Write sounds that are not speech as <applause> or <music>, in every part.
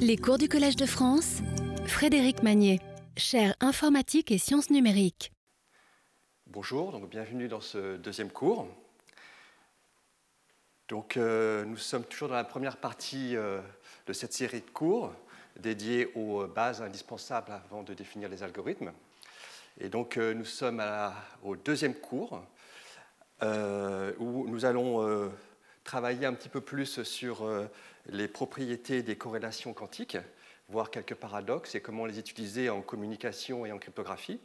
Les cours du Collège de France, Frédéric Magnier, chaire informatique et sciences numériques. Bonjour, donc bienvenue dans ce deuxième cours. Donc, euh, nous sommes toujours dans la première partie euh, de cette série de cours dédiée aux bases indispensables avant de définir les algorithmes. Et donc, euh, nous sommes au deuxième cours où nous allons travailler un petit peu plus sur les propriétés des corrélations quantiques, voir quelques paradoxes et comment les utiliser en communication et en cryptographie.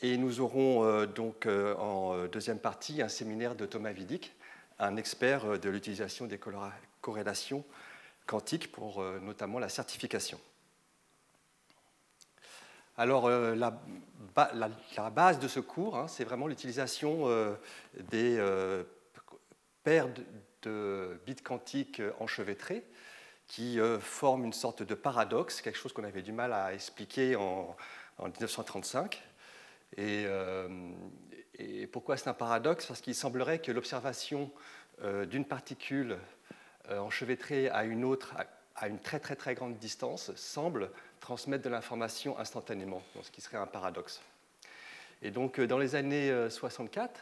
Et nous aurons euh, donc euh, en deuxième partie un séminaire de Thomas Vidic, un expert euh, de l'utilisation des corrélations quantiques pour notamment la certification. Alors, la, base de ce cours, hein, c'est vraiment l'utilisation des paires de bits quantiques enchevêtrés qui euh, forment une sorte de paradoxe, quelque chose qu'on avait du mal à expliquer en, 1935. Euh, et, pourquoi c'est un paradoxe? Parce qu'il semblerait que l'observation euh, d'une particule enchevêtrée à une autre à une très très très grande distance semble transmettre de l'information instantanément, ce qui serait un paradoxe. Et donc dans les années 64,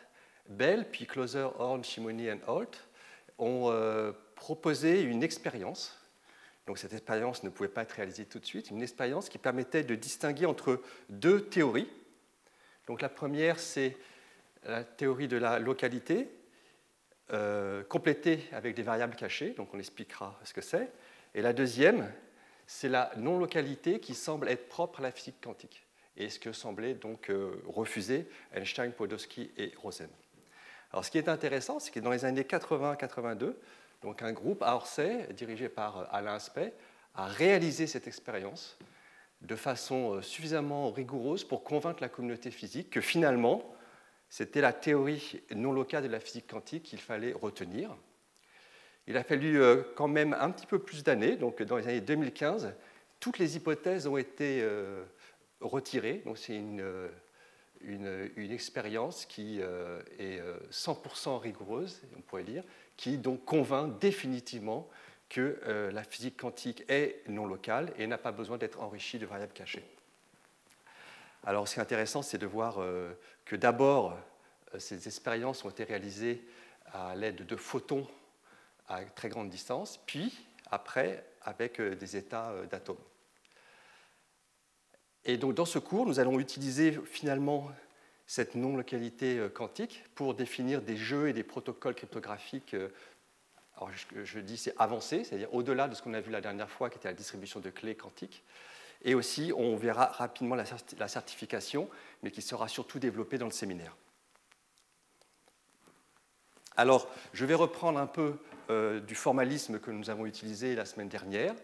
Bell, puis Closer, Horn, Shimoni et Holt ont euh, proposé une expérience. Donc cette expérience ne pouvait pas être réalisée tout de suite, une expérience qui permettait de distinguer entre deux théories. Donc la première, c'est la théorie de la localité, euh, complétée avec des variables cachées, donc on expliquera ce que c'est. Et la deuxième, c'est la non-localité qui semble être propre à la physique quantique, et ce que semblaient donc euh, refuser Einstein, Podolsky et Rosen. Alors, ce qui est intéressant, c'est que dans les années 80-82, donc un groupe à Orsay, dirigé par euh, Alain Aspect, a réalisé cette expérience de façon euh, suffisamment rigoureuse pour convaincre la communauté physique que finalement, c'était la théorie non locale de la physique quantique qu'il fallait retenir. Il a fallu euh, quand même un petit peu plus d'années, donc dans les années 2015, toutes les hypothèses ont été retirées. Donc c'est une une, expérience qui euh, est 100% euh, rigoureuse, on pourrait dire, qui donc convainc définitivement que euh, la physique quantique est non locale et n'a pas besoin d'être enrichie de variables cachées. Alors ce qui est intéressant, c'est de voir que d'abord, ces expériences ont été réalisées à l'aide de photons à très grande distance, puis après avec des états d'atomes. Et donc dans ce cours, nous allons utiliser finalement cette non-localité euh, quantique pour définir des jeux et des protocoles cryptographiques. Euh, alors je, dis c'est avancé, c'est-à-dire au-delà de ce qu'on a vu la dernière fois, qui était la distribution de clés quantiques. Et aussi, on verra rapidement la certification, mais qui sera surtout développée dans le séminaire. Alors, je vais reprendre un peu euh, du formalisme que nous avons utilisé la semaine dernière.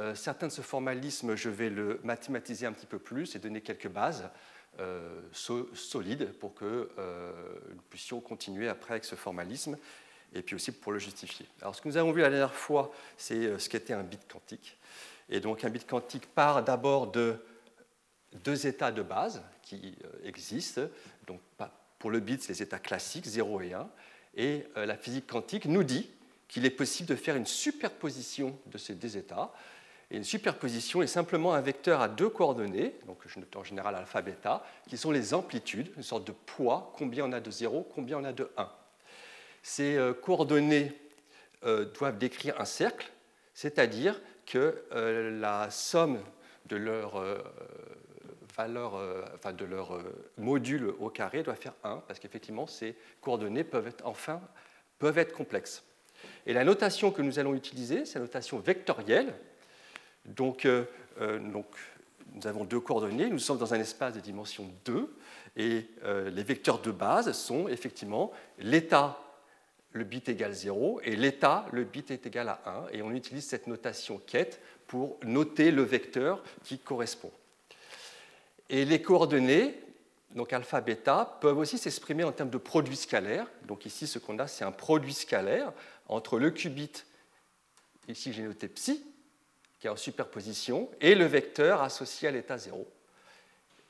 Euh, certains de ce formalisme, je vais le mathématiser un petit peu plus et donner quelques bases euh, solides pour que euh, nous puissions continuer après avec ce formalisme et puis aussi pour le justifier. Alors ce que nous avons vu la dernière fois, c'est ce qu'était un bit quantique. Et donc un bit quantique part d'abord de deux états de base qui existent. Donc pour le bit, c'est les états classiques, 0 et 1. Et la physique quantique nous dit qu'il est possible de faire une superposition de ces deux états et une superposition est simplement un vecteur à deux coordonnées, donc je note en général alpha, bêta, qui sont les amplitudes, une sorte de poids, combien on a de 0, combien on a de 1. Ces euh, coordonnées euh, doivent décrire un cercle, c'est-à-dire que euh, la somme de leur valeur, enfin de leur module au carré doit faire 1, parce qu'effectivement, ces coordonnées peuvent être, enfin, peuvent être complexes. Et la notation que nous allons utiliser, c'est la notation vectorielle, donc, euh, euh, donc, nous avons deux coordonnées, nous sommes dans un espace de dimension 2, et euh, les vecteurs de base sont effectivement l'état, le bit égale 0, et l'état, le bit est égal à 1, et on utilise cette notation quête pour noter le vecteur qui correspond. Et les coordonnées, donc alpha, bêta, peuvent aussi s'exprimer en termes de produit scalaire. Donc ici, ce qu'on a, c'est un produit scalaire entre le qubit, ici j'ai noté psi, qui est en superposition, et le vecteur associé à l'état 0.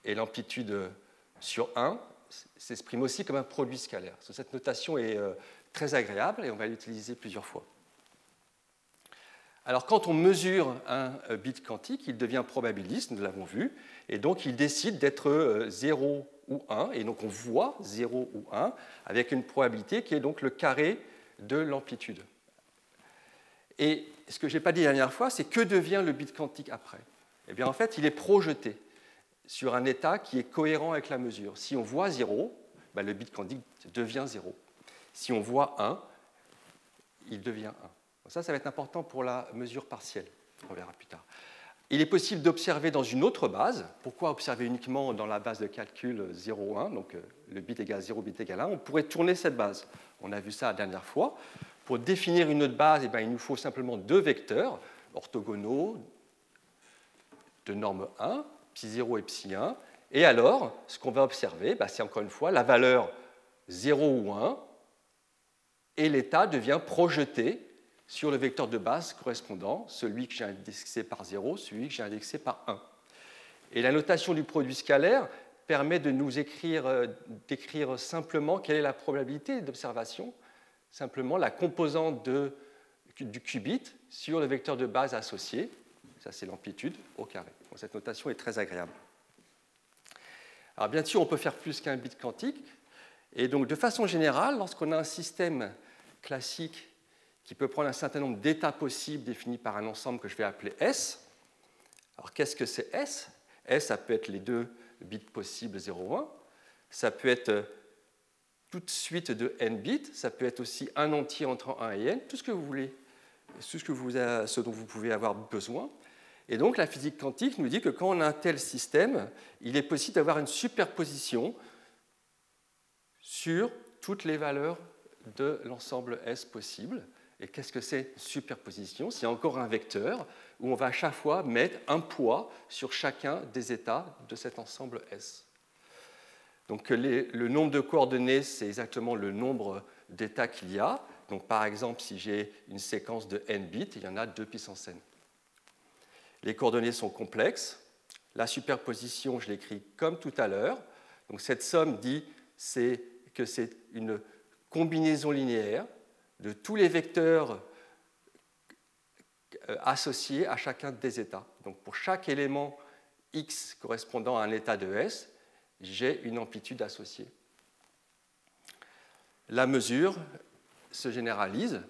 Et l'amplitude sur 1 s'exprime aussi comme un produit scalaire. Cette notation est euh, très agréable et on va l'utiliser plusieurs fois. Alors quand on mesure un bit quantique, il devient probabiliste, nous l'avons vu, et donc il décide d'être 0 ou 1, et donc on voit 0 ou 1 avec une probabilité qui est donc le carré de l'amplitude. Et ce que je n'ai pas dit la dernière fois, c'est que devient le bit quantique après? Eh bien en fait, il est projeté sur un état qui est cohérent avec la mesure. Si on voit 0, ben, le bit quantique devient 0. Si on voit 1, il devient 1. ça, ça va être important pour la mesure partielle. On verra plus tard. Il est possible d'observer dans une autre base. Pourquoi observer uniquement dans la base de calcul 0,1, donc euh, le bit égale 0, bit égale 1 On pourrait tourner cette base. On a vu ça la dernière fois. Pour définir une autre base, eh bien, il nous faut simplement deux vecteurs orthogonaux de norme 1, ψ0 et ψ1. Et alors, ce qu'on va observer, bah, c'est encore une fois la valeur 0 ou 1, et l'état devient projeté sur le vecteur de base correspondant, celui que j'ai indexé par 0, celui que j'ai indexé par 1. Et la notation du produit scalaire permet de nous écrire, euh, d'écrire simplement quelle est la probabilité d'observation, simplement la composante du qubit sur le vecteur de base associé, ça c'est l'amplitude au carré. cette notation est très agréable. Alors bien sûr, on peut faire plus qu'un bit quantique, et donc de façon générale, lorsqu'on a un système classique qui peut prendre un certain nombre d'états possibles définis par un ensemble que je vais appeler S. Alors qu'est-ce que c'est S? S, ça peut être les deux bits possibles 0, 1. Ça peut être toute suite de n bits. Ça peut être aussi un entier entre 1 et n, tout ce que vous voulez, tout ce, que vous ce dont vous pouvez avoir besoin. Et donc la physique quantique nous dit que quand on a un tel système, il est possible d'avoir une superposition sur toutes les valeurs de l'ensemble S possible. Et qu'est-ce que c'est superposition? C'est encore un vecteur où on va à chaque fois mettre un poids sur chacun des états de cet ensemble S. Donc le nombre de coordonnées, c'est exactement le nombre d'états qu'il y a. Donc par exemple, si j'ai une séquence de n bits, il y en a 2 puissance n. Les coordonnées sont complexes. La superposition, je l'écris comme tout à l'heure. Donc cette somme dit que c'est une combinaison linéaire de tous les vecteurs euh, associés à chacun des états. Donc pour chaque élément x correspondant à un état de S, j'ai une amplitude associée. La mesure se généralise.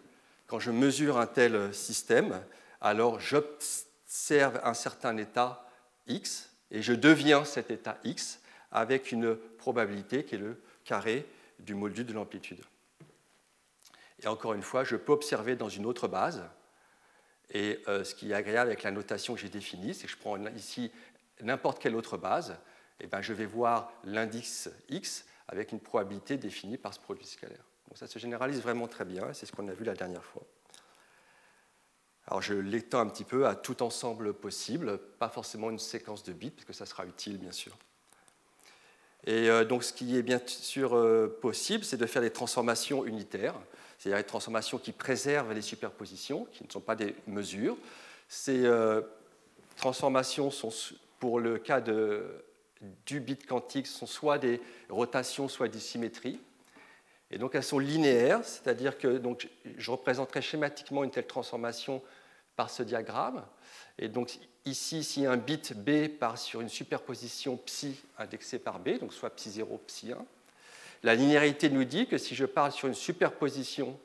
Quand je mesure un tel système, alors j'observe un certain état x et je deviens cet état x avec une probabilité qui est le carré du module de l'amplitude. Et encore une fois, je peux observer dans une autre base. Et euh, ce qui est agréable avec la notation que j'ai définie, c'est que je prends ici n'importe quelle autre base, et ben je vais voir l'indice x avec une probabilité définie par ce produit scalaire. Donc ça se généralise vraiment très bien, c'est ce qu'on a vu la dernière fois. Alors je l'étends un petit peu à tout ensemble possible, pas forcément une séquence de bits, parce que ça sera utile bien sûr. Et euh, donc ce qui est bien sûr euh, possible, c'est de faire des transformations unitaires c'est-à-dire des transformations qui préservent les superpositions, qui ne sont pas des mesures. Ces euh, transformations sont, pour le cas de, du bit quantique, sont soit des rotations, soit des symétries. Et donc elles sont linéaires, c'est-à-dire que donc, je représenterai schématiquement une telle transformation par ce diagramme. Et donc ici, si un bit B part sur une superposition psi indexée par B, donc soit psi 0, psi 1, la linéarité nous dit que si je parle sur une superposition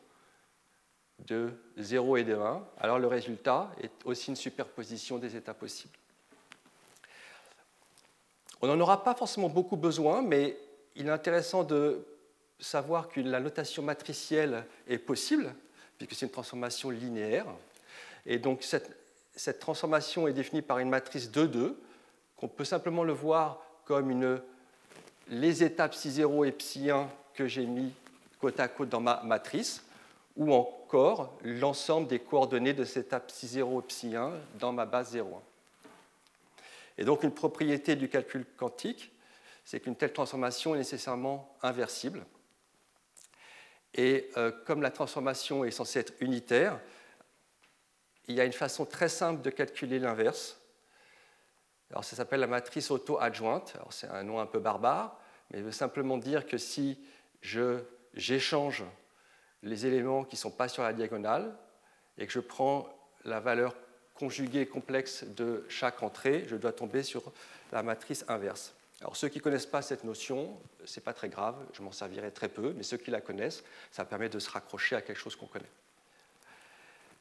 de 0 et de 1, alors le résultat est aussi une superposition des états possibles. On n'en aura pas forcément beaucoup besoin, mais il est intéressant de savoir que la notation matricielle est possible, puisque c'est une transformation linéaire. Et donc cette, transformation est définie par une matrice 2-2, qu'on peut simplement le voir comme une les étapes psi0 et psi1 que j'ai mis côte à côte dans ma matrice, ou encore l'ensemble des coordonnées de cette étape psi0 et psi1 dans ma base 0,1. Et donc une propriété du calcul quantique, c'est qu'une telle transformation est nécessairement inversible. Et euh, comme la transformation est censée être unitaire, il y a une façon très simple de calculer l'inverse. Alors ça s'appelle la matrice auto-adjointe. C'est un nom un peu barbare, mais il veut simplement dire que si j'échange les éléments qui ne sont pas sur la diagonale et que je prends la valeur conjuguée complexe de chaque entrée, je dois tomber sur la matrice inverse. Alors ceux qui ne connaissent pas cette notion, ce n'est pas très grave, je m'en servirai très peu, mais ceux qui la connaissent, ça permet de se raccrocher à quelque chose qu'on connaît.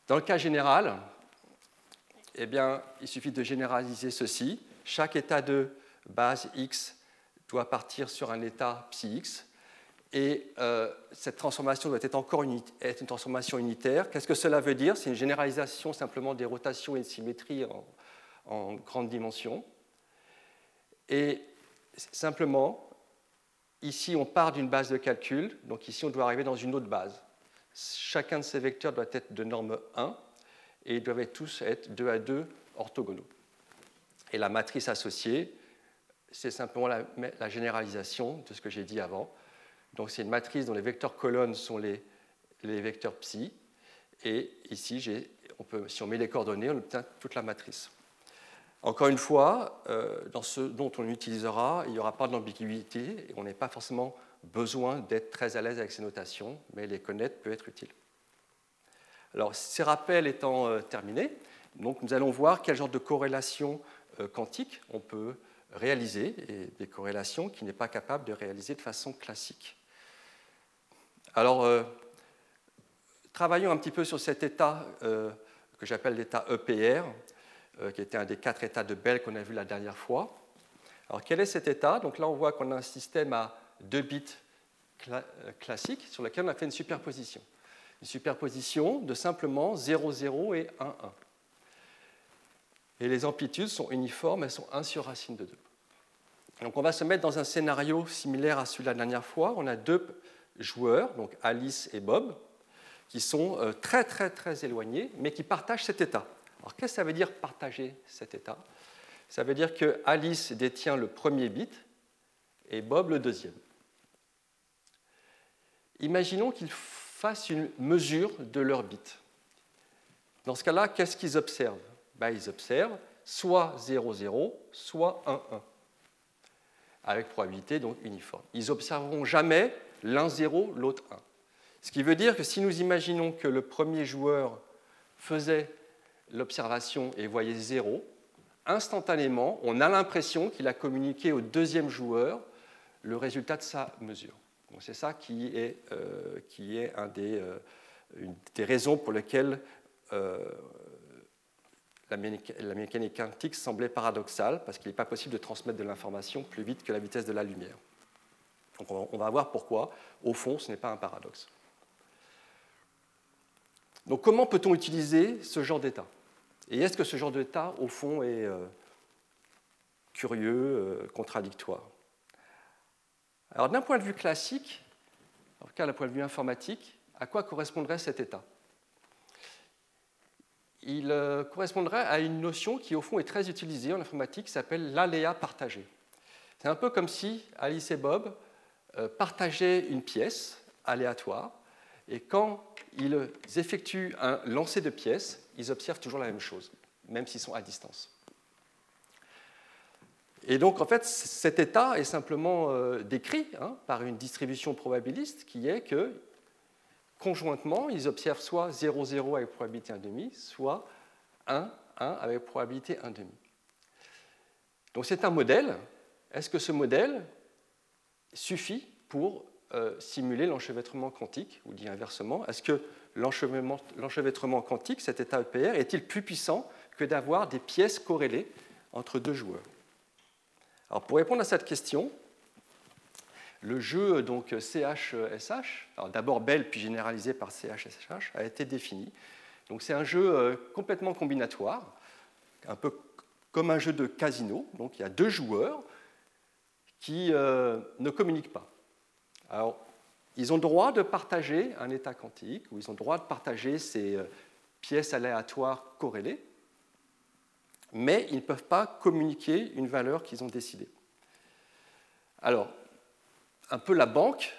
Dans le cas général, eh il suffit de généraliser ceci. Chaque état de base x doit partir sur un état psi et euh, cette transformation doit être encore une, être une transformation unitaire. Qu'est-ce que cela veut dire? C'est une généralisation simplement des rotations et de symétries en, grande dimension. Et simplement, ici, on part d'une base de calcul, donc ici, on doit arriver dans une autre base. Chacun de ces vecteurs doit être de norme 1, et ils doivent tous être 2 à 2 orthogonaux. Et la matrice associée, c'est simplement la, généralisation de ce que j'ai dit avant. Donc c'est une matrice dont les vecteurs colonnes sont les, vecteurs psi, et ici, on peut, si on met les coordonnées, on obtient toute la matrice. Encore une fois, euh, dans ce dont on utilisera, il n'y aura pas d'ambiguïté et on n'a pas forcément besoin d'être très à l'aise avec ces notations, mais les connaître peut être utile. Alors, ces rappels étant euh, terminés, nous allons voir quel genre de corrélation euh, quantique on peut réaliser, et des corrélations qu'il n'est pas capable de réaliser de façon classique. Alors, travaillons un petit peu sur cet état que j'appelle l'état EPR, euh, qui était un des quatre états de Bell qu'on a vu la dernière fois. Alors quel est cet état? Donc là, on voit qu'on a un système à deux bits euh, classiques sur lequel on a fait une superposition. Une superposition de simplement 0, 0 et 1, 1. Et les amplitudes sont uniformes, elles sont 1 sur racine de 2. Donc on va se mettre dans un scénario similaire à celui de la dernière fois. On a deux joueurs, donc Alice et Bob, qui sont euh, très très très éloignés, mais qui partagent cet état. Alors qu'est-ce que ça veut dire partager cet état? Ça veut dire que Alice détient le premier bit et Bob le deuxième. Imaginons qu'ils fassent une mesure de leur bit. Dans ce cas-là, qu'est-ce qu'ils observent? Ben, Ils observent soit 0, 0, soit 1, 1, avec probabilité donc uniforme. Ils n'observeront jamais l'un 0, l'autre 1. Ce qui veut dire que si nous imaginons que le premier joueur faisait l'observation et voyait zéro, instantanément, on a l'impression qu'il a communiqué au deuxième joueur le résultat de sa mesure. C'est ça qui est, euh, qui est euh, une des raisons pour lesquelles euh, la, mécanique quantique semblait paradoxale, parce qu'il n'est pas possible de transmettre de l'information plus vite que la vitesse de la lumière. On va voir pourquoi, au fond, ce n'est pas un paradoxe. Donc comment peut-on utiliser ce genre d'état? Et est-ce que ce genre d'état, au fond, est euh, curieux, euh, contradictoire? Alors d'un point de vue classique, en tout cas d'un point de vue informatique, à quoi correspondrait cet état? Il euh, correspondrait à une notion qui, au fond, est très utilisée en informatique, qui s'appelle l'aléa partagé. C'est un peu comme si Alice et Bob partageaient une pièce aléatoire, et quand ils effectuent un lancer de pièces, ils observent toujours la même chose, même s'ils sont à distance. Et donc, en fait, cet état est simplement euh, décrit hein, par une distribution probabiliste qui est que, conjointement, ils observent soit 0, 0 avec probabilité 1,5, soit 1, 1 avec probabilité 1,5. Donc, c'est un modèle. Est-ce que ce modèle suffit pour euh, simuler l'enchevêtrement quantique, ou dit inversement Est-ce que l'enchevêtrement quantique, cet état EPR, est-il plus puissant que d'avoir des pièces corrélées entre deux joueurs? Alors pour répondre à cette question, le jeu donc CHSH, d'abord Bell puis généralisé par CHSH, a été défini. Donc c'est un jeu euh, complètement combinatoire, un peu comme un jeu de casino. Donc il y a deux joueurs qui euh, ne communiquent pas. Alors ils ont le droit de partager un état quantique, ou ils ont le droit de partager ces euh, pièces aléatoires corrélées, mais ils ne peuvent pas communiquer une valeur qu'ils ont décidée. Alors, un peu la banque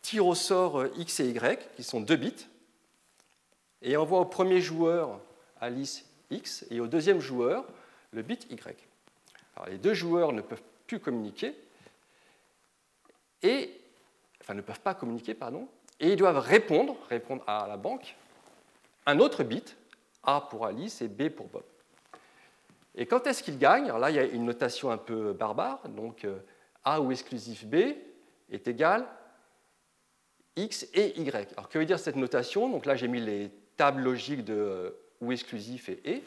tire au sort euh, x et y, qui sont deux bits, et envoie au premier joueur Alice x et au deuxième joueur le bit y. Alors, les deux joueurs ne peuvent plus communiquer, et enfin ne peuvent pas communiquer, pardon, et ils doivent répondre, répondre à la banque, un autre bit A pour Alice et B pour Bob. Et quand est-ce qu'il gagne Alors là, il y a une notation un peu barbare. Donc euh, A ou exclusif B est égal X et Y. Alors que veut dire cette notation? Donc là, j'ai mis les tables logiques de euh, ou exclusif et et.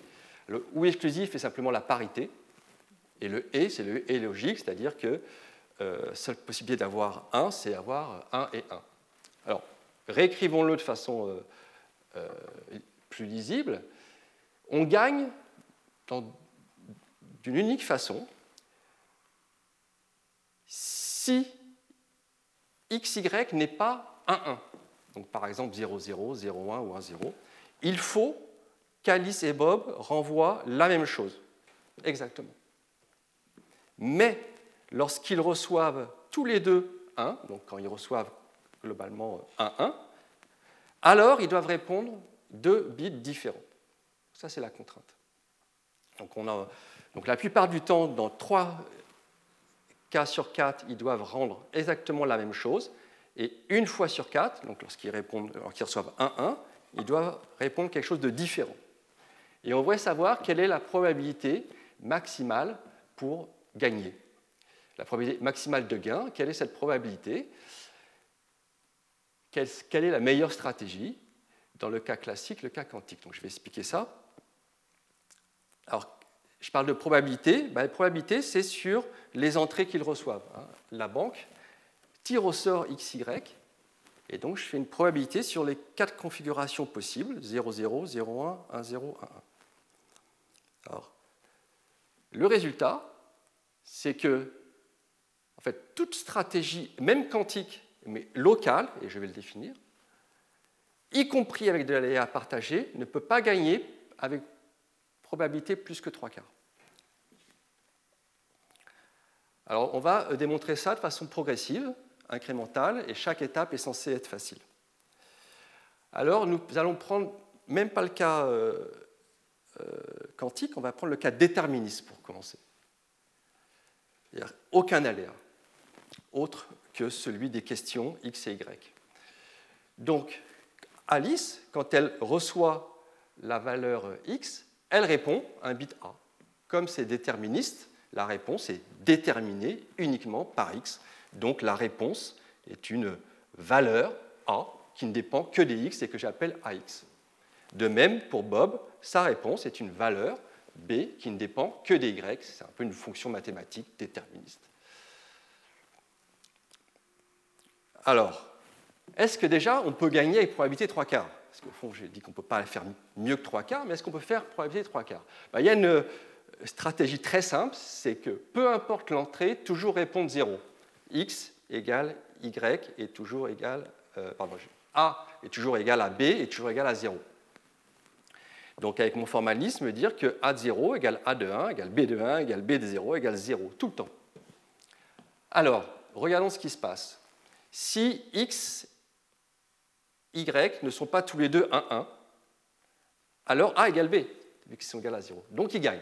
Le ou exclusif est simplement la parité. Et le et, c'est le et logique, c'est-à-dire que euh, seule possibilité d'avoir 1, c'est avoir 1 et 1. Alors, réécrivons-le de façon euh, euh, plus lisible. On gagne d'une unique façon si xy n'est pas 1, 1. Donc, par exemple, 0, 0, 0, 1 ou 1, 0. Il faut qu'Alice et Bob renvoient la même chose. Exactement. Mais lorsqu'ils reçoivent tous les deux 1, donc quand ils reçoivent globalement 1, 1, alors ils doivent répondre deux bits différents. Ça, c'est la contrainte. Donc, la plupart du temps, dans 3 cas sur 4, ils doivent rendre exactement la même chose. Et une fois sur 4, donc lorsqu'ils, lorsqu'ils reçoivent 1, 1, ils doivent répondre quelque chose de différent. Et on voudrait savoir quelle est la probabilité maximale pour gagner. La probabilité maximale de gain, quelle est cette probabilité quelle, est la meilleure stratégie dans le cas classique, le cas quantique Donc je vais expliquer ça. Alors, je parle de probabilité. Ben, la probabilité, c'est sur les entrées qu'ils reçoivent. Hein. La banque tire au sort XY, et donc je fais une probabilité sur les quatre configurations possibles 0, 0, 0, 1, 1, 0, 1, 1. Alors, le résultat, c'est que en fait, toute stratégie, même quantique, mais locale, et je vais le définir, y compris avec de l'aléa partagé, ne peut pas gagner avec probabilité plus que trois quarts. Alors, on va euh, démontrer ça de façon progressive, incrémentale, et chaque étape est censée être facile. Alors, nous allons prendre, même pas le cas euh, euh, quantique, on va prendre le cas déterministe pour commencer. Aucun aléa autre que celui des questions X et Y. Donc, Alice, quand elle reçoit la valeur X, elle répond un bit A. Comme c'est déterministe, la réponse est déterminée uniquement par X. Donc la réponse est une valeur A qui ne dépend que des X et que j'appelle AX. De même, pour Bob, sa réponse est une valeur B qui ne dépend que des Y. C'est un peu une fonction mathématique déterministe. Alors, est-ce que déjà on peut gagner avec probabilité 3 quarts? Parce qu'au fond, j'ai dit qu'on ne peut pas faire mieux que 3 quarts, mais est-ce qu'on peut faire probabilité 3 quarts? Ben, Il y a une stratégie très simple, c'est que peu importe l'entrée, toujours répondre 0. x égale y est toujours égal, euh, pardon, a est toujours égal à b est toujours égal à 0. Donc avec mon formalisme, dire que a de 0 égale a de 1 égale b de 1 égale b de 0 égale 0, tout le temps. Alors, regardons ce qui se passe si x, y ne sont pas tous les deux 1, 1, alors a égale b, vu qu'ils sont égaux à 0. Donc ils gagnent.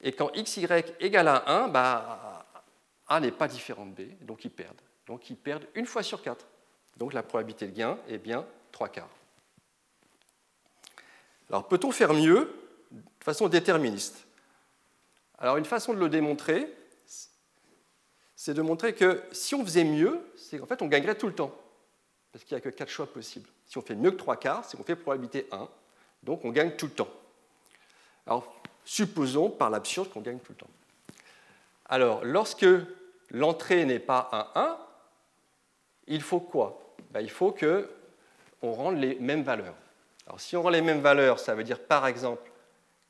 Et quand x, y égale à 1, bah, a n'est pas différent de b, donc ils perdent. Donc ils perdent une fois sur 4. Donc la probabilité de gain est bien 3 quarts. Alors peut-on faire mieux? De façon déterministe Alors une façon de le démontrer, c'est de montrer que si on faisait mieux, c'est qu'en fait on gagnerait tout le temps, parce qu'il n'y a que quatre choix possibles. Si on fait mieux que trois quarts, c'est qu'on fait probabilité 1, donc on gagne tout le temps. Alors, supposons par l'absurde qu'on gagne tout le temps. Alors, lorsque l'entrée n'est pas un 1, il faut quoi? Ben, Il faut qu'on rende les mêmes valeurs. Alors, si on rend les mêmes valeurs, ça veut dire par exemple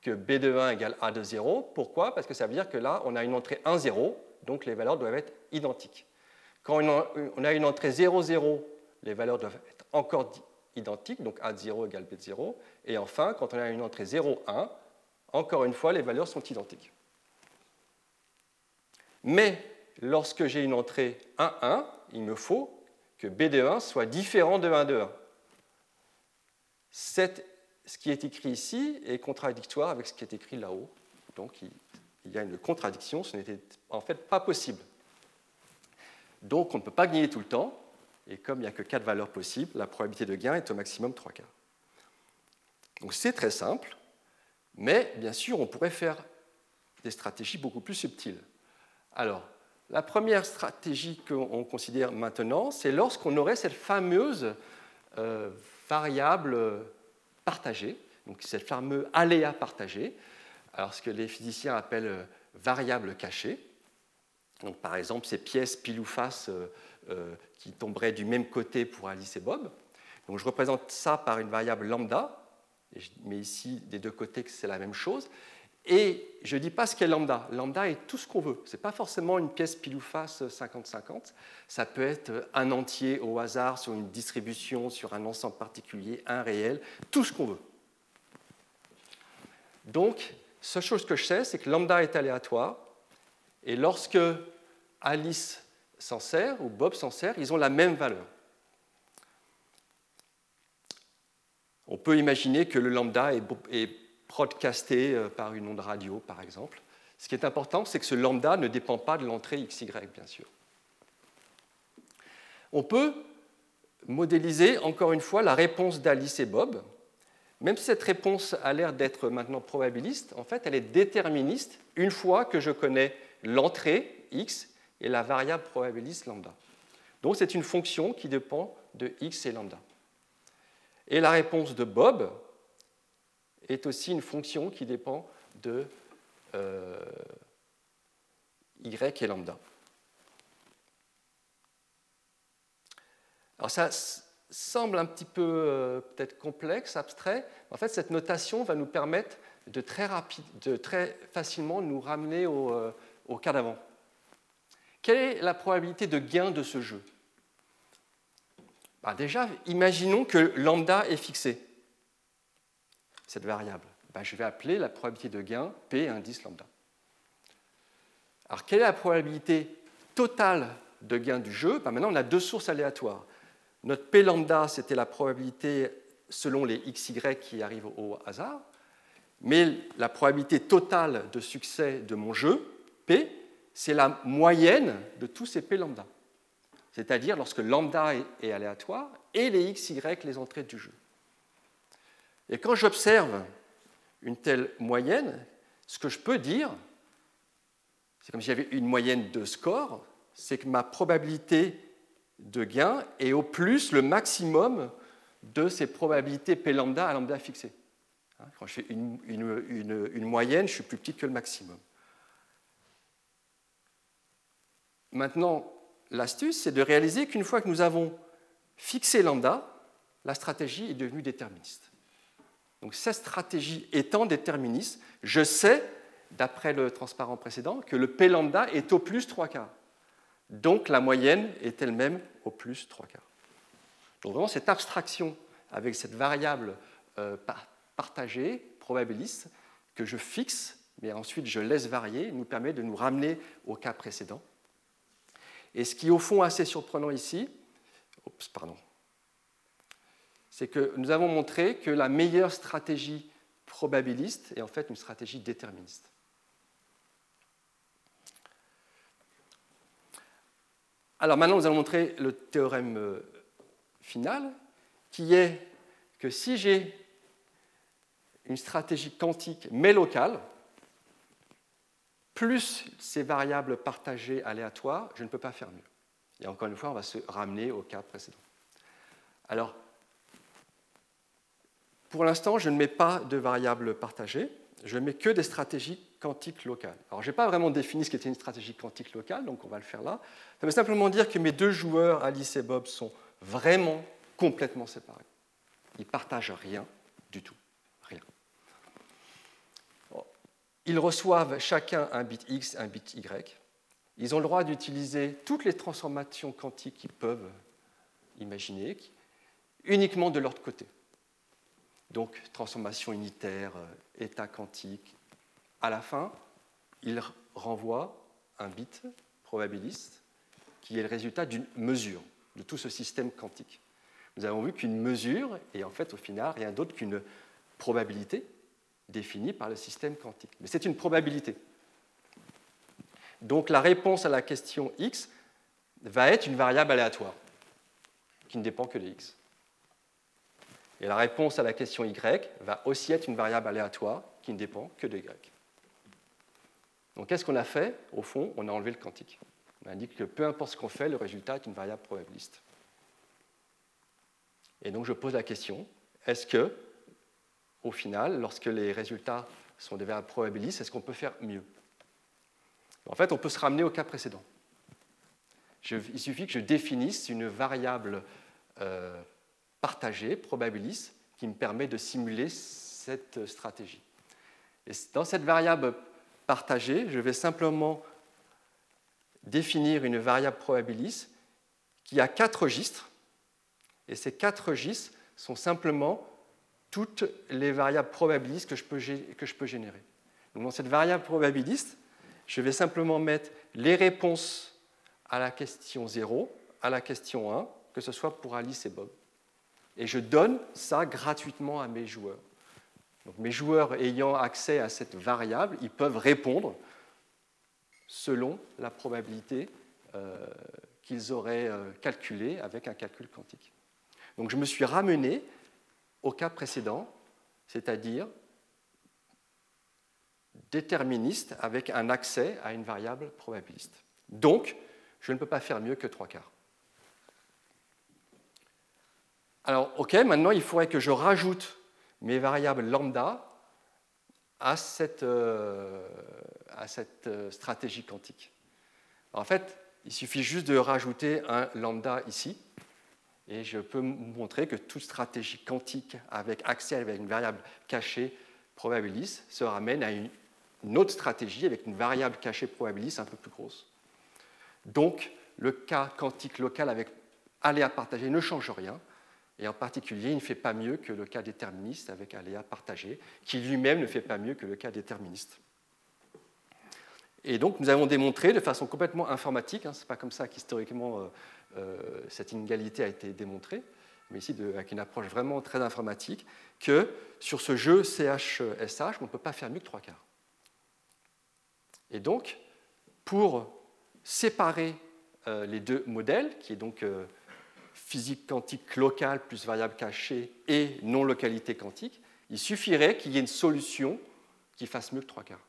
que B de 1 égale A de 0. Pourquoi? Parce que ça veut dire que là, on a une entrée 1, 0, donc les valeurs doivent être identiques. Quand on a une entrée 0, 0, les valeurs doivent être encore identiques, donc A de 0 égale B de 0. Et enfin, quand on a une entrée 0, 1, encore une fois, les valeurs sont identiques. Mais lorsque j'ai une entrée 1, 1, il me faut que B de 1 soit différent de 1 de 1. ce qui est écrit ici est contradictoire avec ce qui est écrit là-haut. Donc il y a une contradiction, ce n'était en fait pas possible. Donc on ne peut pas gagner tout le temps, et comme il n'y a que 4 valeurs possibles, la probabilité de gain est au maximum 3 quarts. Donc c'est très simple, mais bien sûr, on pourrait faire des stratégies beaucoup plus subtiles. Alors, la première stratégie qu'on considère maintenant, c'est lorsqu'on aurait cette fameuse euh, variable partagée, donc cette fameuse aléa partagée, alors ce que les physiciens appellent euh, variable cachée. Donc, par exemple, ces pièces pile ou face euh, qui tomberaient du même côté pour Alice et Bob. Donc, je représente ça par une variable lambda, je mets ici des deux côtés que c'est la même chose. Et je ne dis pas ce qu'est lambda. Lambda est tout ce qu'on veut. Ce n'est pas forcément une pièce pile ou face 50-50. Ça peut être un entier au hasard sur une distribution, sur un ensemble particulier, un réel, tout ce qu'on veut. Donc, seule chose que je sais, c'est que lambda est aléatoire. Et lorsque Alice s'en sert ou Bob s'en sert, ils ont la même valeur. On peut imaginer que le lambda est broadcasté euh, par une onde radio, par exemple. Ce qui est important, c'est que ce lambda ne dépend pas de l'entrée XY, bien sûr. On peut modéliser, encore une fois, la réponse d'Alice et Bob. Même si cette réponse a l'air d'être maintenant probabiliste, en fait, elle est déterministe une fois que je connais l'entrée x et la variable probabiliste lambda. Donc c'est une fonction qui dépend de x et lambda. Et la réponse de Bob, est aussi une fonction qui dépend de euh, y et lambda. Alors ça semble un petit peu euh, peut-être complexe, abstrait. En fait, cette notation va nous permettre de très, rapide, de très facilement nous ramener au, euh, cas d'avant. Quelle est la probabilité de gain de ce jeu? Bah, Déjà, imaginons que lambda est fixé cette variable ben, Je vais appeler la probabilité de gain P indice lambda. Alors, quelle est la probabilité totale de gain du jeu? Ben, Maintenant, on a deux sources aléatoires. Notre P lambda, c'était la probabilité selon les XY qui arrivent au hasard, mais la probabilité totale de succès de mon jeu, P, c'est la moyenne de tous ces P lambda. C'est-à-dire lorsque lambda est aléatoire et les XY, les entrées du jeu. Et quand j'observe une telle moyenne, ce que je peux dire, c'est comme si j'avais une moyenne de score, c'est que ma probabilité de gain est au plus le maximum de ces probabilités P lambda à lambda fixées. Hein, quand je fais une, une, moyenne, je suis plus petit que le maximum. Maintenant, l'astuce, c'est de réaliser qu'une fois que nous avons fixé lambda, la stratégie est devenue déterministe. Donc cette stratégie étant déterministe, je sais, d'après le transparent précédent, que le P lambda est au plus 3 quarts. Donc la moyenne est elle-même au plus 3 quarts. Donc vraiment cette abstraction avec cette variable euh, partagée, probabiliste, que je fixe, mais ensuite je laisse varier, nous permet de nous ramener au cas précédent. Et ce qui est au fond assez surprenant ici, pardon, c'est que nous avons montré que la meilleure stratégie probabiliste est en fait une stratégie déterministe. Alors maintenant, nous allons montrer le théorème euh, final, qui est que si j'ai une stratégie quantique mais locale, plus ces variables partagées aléatoires, je ne peux pas faire mieux. Et encore une fois, on va se ramener au cas précédent. Alors, pour l'instant, je ne mets pas de variables partagées, je ne mets que des stratégies quantiques locales. Alors, je n'ai pas vraiment défini ce qu'était une stratégie quantique locale, donc on va le faire là. Ça veut simplement dire que mes deux joueurs, Alice et Bob, sont vraiment complètement séparés. Ils partagent rien du tout. Rien. Ils reçoivent chacun un bit X, un bit Y. Ils ont le droit d'utiliser toutes les transformations quantiques qu'ils peuvent imaginer, uniquement de leur côté. Donc transformation unitaire, euh, état quantique. À la fin, il renvoie un bit probabiliste qui est le résultat d'une mesure de tout ce système quantique. Nous avons vu qu'une mesure est en fait au final rien d'autre qu'une probabilité définie par le système quantique. Mais c'est une probabilité. Donc la réponse à la question x va être une variable aléatoire qui ne dépend que de x. Et la réponse à la question y va aussi être une variable aléatoire qui ne dépend que de y. Donc qu'est-ce qu'on a fait? Au fond, on a enlevé le quantique. On indique que peu importe ce qu'on fait, le résultat est une variable probabiliste. Et donc je pose la question, est-ce que, au final, lorsque les résultats sont des variables probabilistes, est-ce qu'on peut faire mieux? En fait, on peut se ramener au cas précédent. il suffit que je définisse une variable euh, partagée, probabiliste, qui me permet de simuler cette stratégie. Et dans cette variable je vais simplement définir une variable probabiliste qui a quatre registres, et ces quatre registres sont simplement toutes les variables probabilistes que je peux, générer. Dans cette variable probabiliste, je vais simplement mettre les réponses à la question 0, à la question 1, que ce soit pour Alice et Bob. Et je donne ça gratuitement à mes joueurs. Donc mes joueurs ayant accès à cette variable, ils peuvent répondre selon la probabilité euh, qu'ils auraient euh, calculée avec un calcul quantique. Donc je me suis ramené au cas précédent, c'est-à-dire déterministe avec un accès à une variable probabiliste. Donc, je ne peux pas faire mieux que trois quarts. Alors, OK, maintenant, il faudrait que je rajoute mes variables lambda à cette, euh, à cette euh, stratégie quantique. en fait, il suffit juste de rajouter un lambda ici, et je peux montrer que toute stratégie quantique avec accès à une variable cachée probabiliste se ramène à une, autre stratégie avec une variable cachée probabiliste un peu plus grosse. Donc, le cas quantique local avec aléa partagé ne change rien, et en particulier, il ne fait pas mieux que le cas déterministe avec aléa partagé, qui lui-même ne fait pas mieux que le cas déterministe. Et donc, nous avons démontré de façon complètement informatique, hein, ce n'est pas comme ça qu'historiquement euh, euh, cette inégalité a été démontrée, mais ici avec une approche vraiment très informatique, que sur ce jeu CHSH, on ne peut pas faire mieux que trois quarts. Et donc, pour séparer euh, les deux modèles, qui est donc physique quantique locale plus variable cachée et non-localité quantique, il suffirait qu'il y ait une solution qui fasse mieux que trois quarts.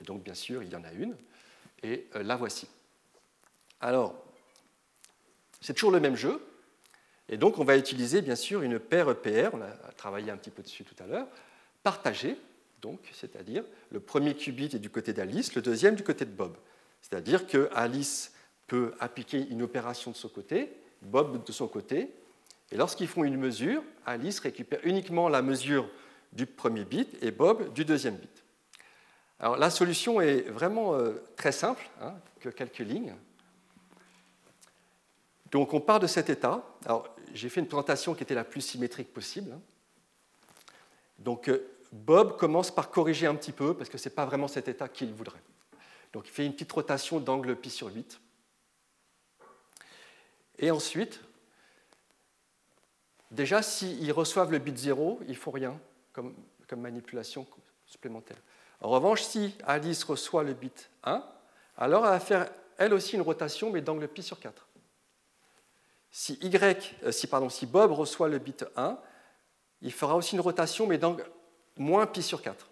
Et donc, bien sûr, il y en a une, et euh, la voici. Alors, c'est toujours le même jeu, et donc on va utiliser, bien sûr, une paire EPR, on a travaillé un petit peu dessus tout à l'heure, partagée, donc, c'est-à-dire le premier qubit est du côté d'Alice, le deuxième du côté de Bob. C'est-à-dire que Alice peut appliquer une opération de son côté, Bob de son côté, et lorsqu'ils font une mesure, Alice récupère uniquement la mesure du premier bit et Bob du deuxième bit. Alors la solution est vraiment euh, très simple, hein, que quelques lignes. Donc on part de cet état. Alors j'ai fait une présentation qui était la plus symétrique possible. Hein. Donc euh, Bob commence par corriger un petit peu parce que ce n'est pas vraiment cet état qu'il voudrait. Donc il fait une petite rotation d'angle pi sur 8. Et ensuite, déjà, s'ils reçoivent le bit 0, il ne faut rien comme, manipulation supplémentaire. En revanche, si Alice reçoit le bit 1, alors elle va faire elle aussi une rotation, mais d'angle pi sur 4. Si, y, euh, Bob reçoit le bit 1, il fera aussi une rotation, mais d'angle moins pi sur 4.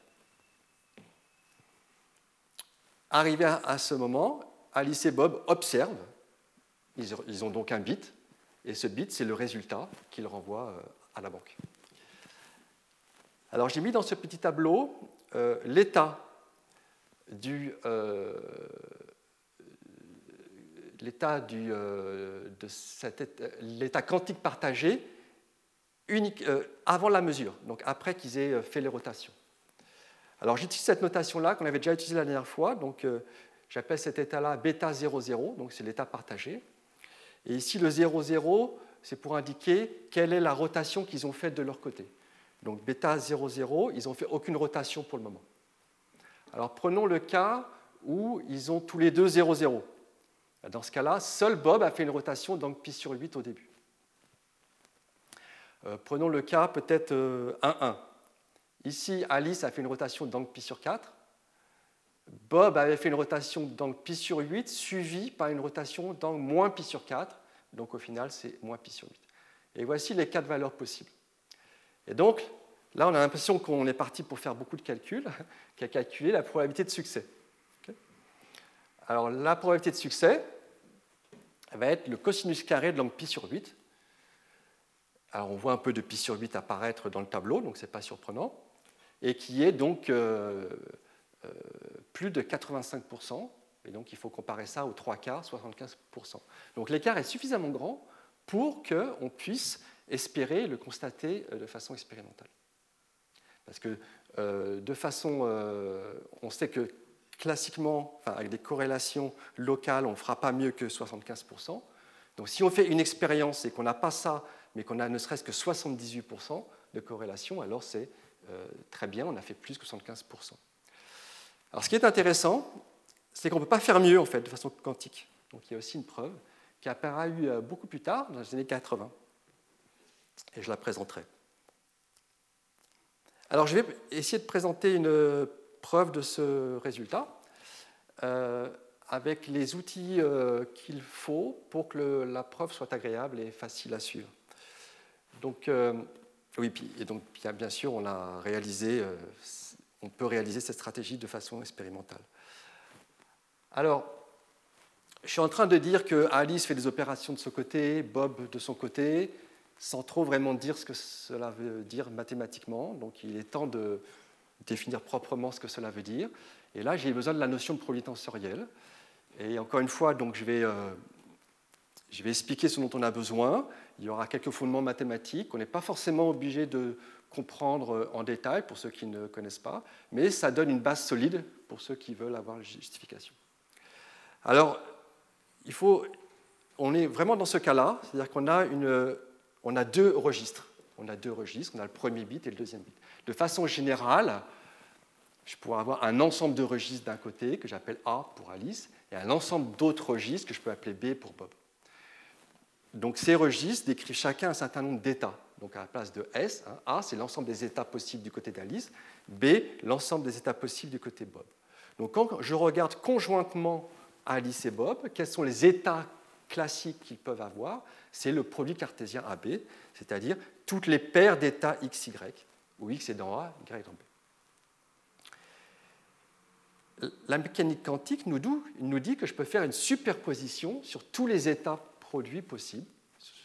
Arrivé à ce moment, Alice et Bob observent ils ont donc un bit, et ce bit, c'est le résultat qu'ils renvoient euh, à la banque. Alors j'ai mis dans ce petit tableau euh, euh, l'état quantique partagé avant la mesure, donc après qu'ils aient fait les rotations. Alors j'utilise cette notation-là qu'on avait déjà utilisée la dernière fois, donc j'appelle cet état-là bêta 00, donc c'est l'état partagé. Et ici, le 0,0, c'est pour indiquer quelle est la rotation qu'ils ont faite de leur côté. Donc bêta 0,0, ils n'ont fait aucune rotation pour le moment. Alors prenons le cas où ils ont tous les deux 0,0. Dans ce cas-là, seul Bob a fait une rotation donc pi sur 8 au début. Euh, prenons le cas peut-être 1,1. Euh, ici, Alice a fait une rotation donc pi sur 4. Bob avait fait une rotation d'angle pi sur 8 suivie par une rotation d'angle moins pi sur 4. Donc au final, c'est moins pi sur 8. Et voici les quatre valeurs possibles. Et donc, là, on a l'impression qu'on est parti pour faire beaucoup de calculs, <laughs> qui a calculé la probabilité de succès. Alors, la probabilité de succès va être le cosinus carré de l'angle pi sur 8. Alors, on voit un peu de pi sur 8 apparaître dans le tableau, donc ce n'est pas surprenant, et qui est donc euh, plus de 85%, et donc il faut comparer ça aux trois quarts, 75%. Donc l'écart est suffisamment grand pour qu'on puisse espérer le constater euh, de façon expérimentale. Parce que euh, de façon, euh, on sait que classiquement, avec des corrélations locales, on ne fera pas mieux que 75%. Donc si on fait une expérience et qu'on n'a pas ça, mais qu'on a ne serait-ce que 78% de corrélation, alors c'est très bien, on a fait plus que 75%. Alors ce qui est intéressant, c'est qu'on ne peut pas faire mieux en fait de façon quantique. Donc il y a aussi une preuve qui a euh, beaucoup plus tard, dans les années 80. Et je la présenterai. Alors je vais essayer de présenter une preuve de ce résultat euh, avec les outils euh, qu'il faut pour que la preuve soit agréable et facile à suivre. Donc, oui, et donc bien sûr, on a réalisé, on peut réaliser cette stratégie de façon expérimentale. Alors, je suis en train de dire que Alice fait des opérations de son côté, Bob de son côté, sans trop vraiment dire ce que cela veut dire mathématiquement. Donc, il est temps de définir proprement ce que cela veut dire. Et là, j'ai besoin de la notion de probabilité tensorielle. Et encore une fois, donc, je vais, euh, je vais expliquer ce dont on a besoin. Il y aura quelques fondements mathématiques. On n'est pas forcément obligé de comprendre en détail pour ceux qui ne connaissent pas, mais ça donne une base solide pour ceux qui veulent avoir une justification. Alors, il faut, on est vraiment dans ce cas-là, c'est-à-dire qu'on a, on a deux registres. On a deux registres, on a le premier bit et le deuxième bit. De façon générale, je pourrais avoir un ensemble de registres d'un côté que j'appelle A pour Alice et un ensemble d'autres registres que je peux appeler B pour Bob. Donc ces registres décrivent chacun un certain nombre d'états. Donc à la place de S, hein, A c'est l'ensemble des états possibles du côté d'Alice, B l'ensemble des états possibles du côté Bob. Donc quand je regarde conjointement Alice et Bob, quels sont les états classiques qu'ils peuvent avoir C'est le produit cartésien AB, c'est-à-dire toutes les paires d'états x, y, où x est dans A, y est dans B. La mécanique quantique nous dit que je peux faire une superposition sur tous les états produits possibles,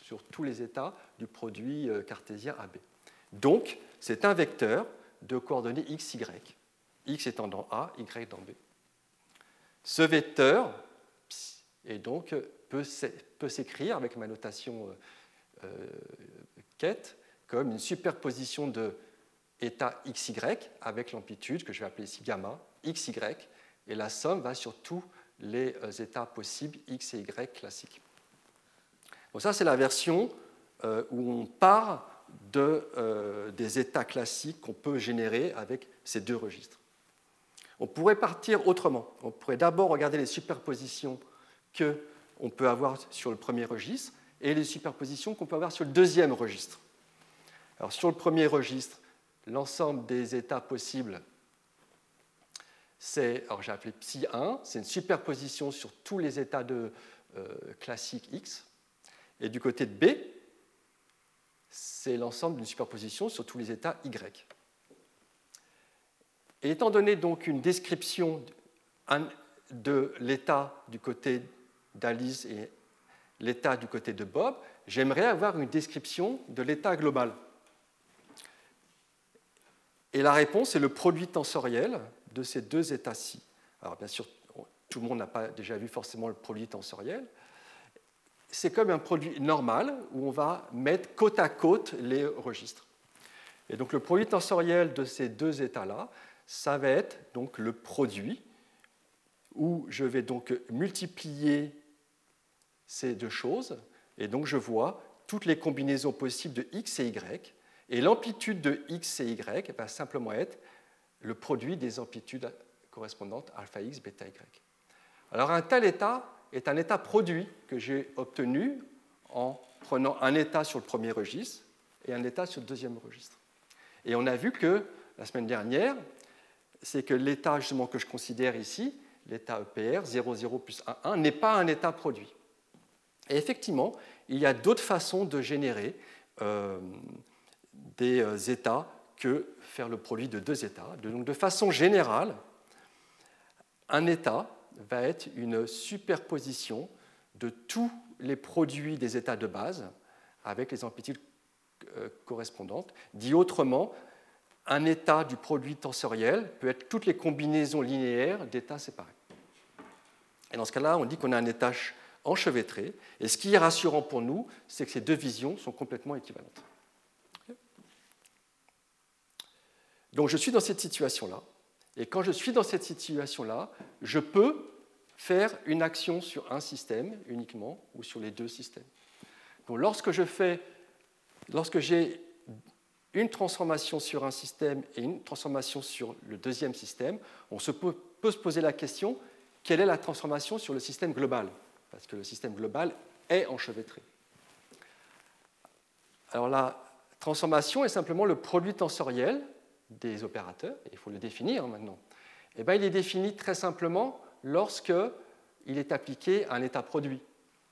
sur tous les états du produit euh, cartésien AB. Donc, c'est un vecteur de coordonnées x, y, x étant dans A, y dans B. Ce vecteur et donc, peut s'écrire avec ma notation euh, euh, quête comme une superposition de état xy avec l'amplitude que je vais appeler ici gamma, xy, et la somme va sur tous les euh, états possibles x et y classiques. Ça, c'est la version où on part de, des états classiques qu'on peut générer avec ces deux registres. On pourrait partir autrement. On pourrait d'abord regarder les superpositions qu'on peut avoir sur le premier registre et les superpositions qu'on peut avoir sur le deuxième registre. Alors sur le premier registre, l'ensemble des états possibles, c'est, alors j'ai appelé psi 1, c'est une superposition sur tous les états de euh, classique X. Et du côté de B, c'est l'ensemble d'une superposition sur tous les états Y. Et étant donné donc une description de l'état du côté d'Alice et l'état du côté de Bob, j'aimerais avoir une description de l'état global. Et la réponse est le produit tensoriel de ces deux états-ci. Alors bien sûr, tout le monde n'a pas déjà vu forcément le produit tensoriel. C'est comme un produit normal où on va mettre côte à côte les registres. Et donc le produit tensoriel de ces deux états-là, ça va être donc le produit où je vais donc multiplier ces deux choses, et donc je vois toutes les combinaisons possibles de x et y, et l'amplitude de x et y va simplement être le produit des amplitudes correspondantes alpha x, bêta y. Alors un tel état est un état produit que j'ai obtenu en prenant un état sur le premier registre et un état sur le deuxième registre. Et on a vu que la semaine dernière, c'est que l'état justement que je considère ici, l'état EPR 0, 0 plus 1, 1, n'est pas un état produit. Et effectivement, il y a d'autres façons de générer euh, des euh, états que faire le produit de deux états. Donc de façon générale, un état va être une superposition de tous les produits des états de base avec les amplitudes euh, correspondantes. Dit autrement, un état du produit tensoriel peut être toutes les combinaisons linéaires d'états séparés. Et dans ce cas-là, on dit qu'on a un état enchevêtré. Et ce qui est rassurant pour nous, c'est que ces deux visions sont complètement équivalentes. Donc je suis dans cette situation-là. Et quand je suis dans cette situation-là, je peux faire une action sur un système uniquement ou sur les deux systèmes. Donc lorsque je fais, lorsque j'ai une transformation sur un système et une transformation sur le deuxième système, on peut se poser la question quelle est la transformation sur le système global? Parce que le système global est enchevêtré. Alors la transformation est simplement le produit tensoriel des opérateurs, il faut le définir maintenant. Eh bien, il est défini très simplement lorsque il est appliqué à un état produit.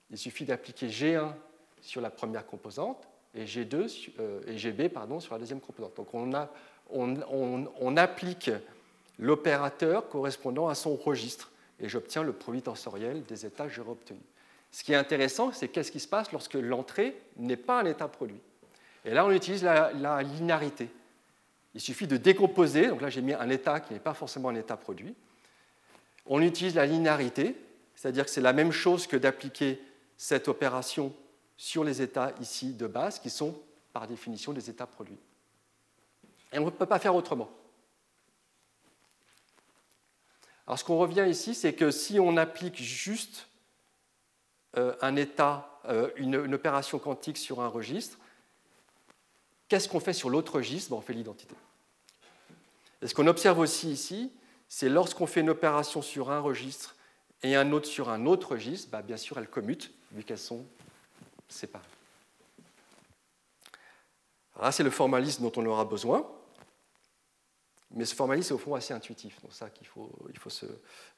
Il suffit d'appliquer G1 sur la première composante et, G2, euh, et GB pardon, sur la deuxième composante. Donc on, applique l'opérateur correspondant à son registre et j'obtiens le produit tensoriel des états que j'aurais obtenus. Ce qui est intéressant, c'est qu'est-ce qui se passe lorsque l'entrée n'est pas un état produit. Et là, on utilise la, la linéarité. Il suffit de décomposer, donc là j'ai mis un état qui n'est pas forcément un état produit. On utilise la linéarité, c'est-à-dire que c'est la même chose que d'appliquer cette opération sur les états ici de base, qui sont par définition des états produits. Et on ne peut pas faire autrement. Alors ce qu'on revient ici, c'est que si on applique juste euh, un état, euh, une, opération quantique sur un registre, qu'est-ce qu'on fait sur l'autre registre? Ben, On fait l'identité. Et ce qu'on observe aussi ici, c'est lorsqu'on fait une opération sur un registre et un autre sur un autre registre, bah, bien sûr, elles commutent, vu qu'elles sont séparées. Alors là, c'est le formalisme dont on aura besoin. Mais ce formalisme est au fond assez intuitif. Donc ça qu'il faut, il faut se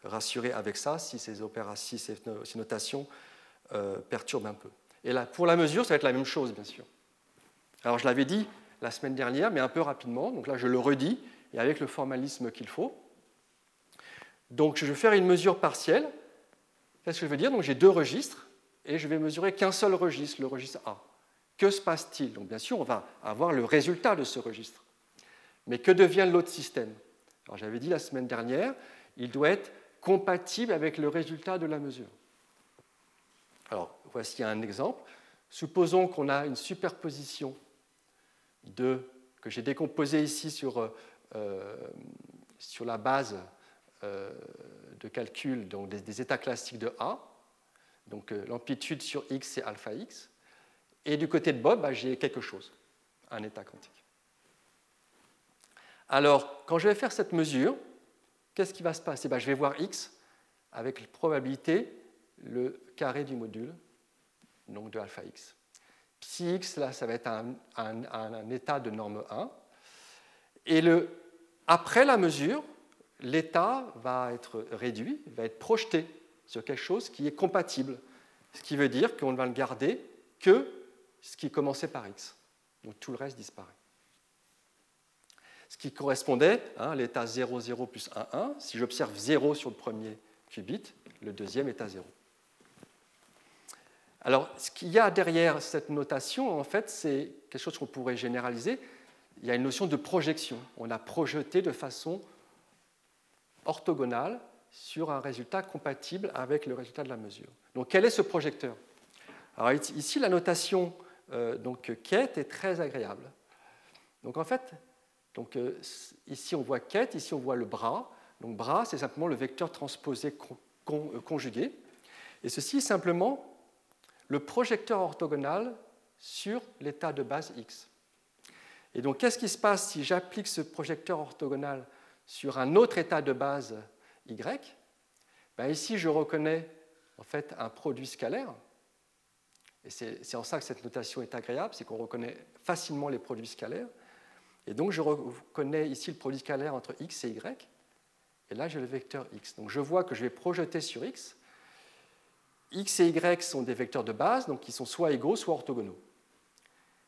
rassurer avec ça si ces opérations, ces notations euh, perturbent un peu. Et là, pour la mesure, ça va être la même chose, bien sûr. Alors je l'avais dit la semaine dernière, mais un peu rapidement. Donc là, je le redis, et avec le formalisme qu'il faut. Donc je vais faire une mesure partielle. Qu'est-ce que je veux dire Donc j'ai deux registres et je vais mesurer qu'un seul registre, le registre A. Que se passe-t-il? Donc bien sûr, on va avoir le résultat de ce registre. Mais que devient l'autre système? Alors j'avais dit la semaine dernière, il doit être compatible avec le résultat de la mesure. Alors voici un exemple. Supposons qu'on a une superposition de, que j'ai décomposé ici sur, euh, sur la base euh, de calcul donc des, états classiques de A. Donc euh, l'amplitude sur x, c'est alpha x. Et du côté de Bob, bah, j'ai quelque chose, un état quantique. Alors, quand je vais faire cette mesure, qu'est-ce qui va se passer? Bah, Je vais voir x avec probabilité le carré du module, donc de alpha x. Psi x, là, ça va être un état de norme 1. Et après la mesure, l'état va être réduit, va être projeté sur quelque chose qui est compatible. Ce qui veut dire qu'on ne va le garder que ce qui commençait par x. Donc tout le reste disparaît. Ce qui correspondait à hein, l'état 0, 0 plus 1, 1. Si j'observe 0 sur le premier qubit, le deuxième est à 0. Alors, ce qu'il y a derrière cette notation, en fait, c'est quelque chose qu'on pourrait généraliser. Il y a une notion de projection. On a projeté de façon orthogonale sur un résultat compatible avec le résultat de la mesure. Donc quel est ce projecteur? Alors ici, la notation euh, donc, quête est très agréable. Donc en fait, donc, euh, ici on voit quête, ici on voit le bras. Donc bras, c'est simplement le vecteur transposé euh, conjugué. Et ceci est simplement le projecteur orthogonal sur l'état de base x. Et donc qu'est-ce qui se passe si j'applique ce projecteur orthogonal sur un autre état de base y, ben ici je reconnais en fait un produit scalaire. Et c'est en ça que cette notation est agréable, c'est qu'on reconnaît facilement les produits scalaires. Et donc je reconnais ici le produit scalaire entre x et y. Et là j'ai le vecteur x. Donc je vois que je vais projeter sur x. x et y sont des vecteurs de base, donc qui sont soit égaux, soit orthogonaux.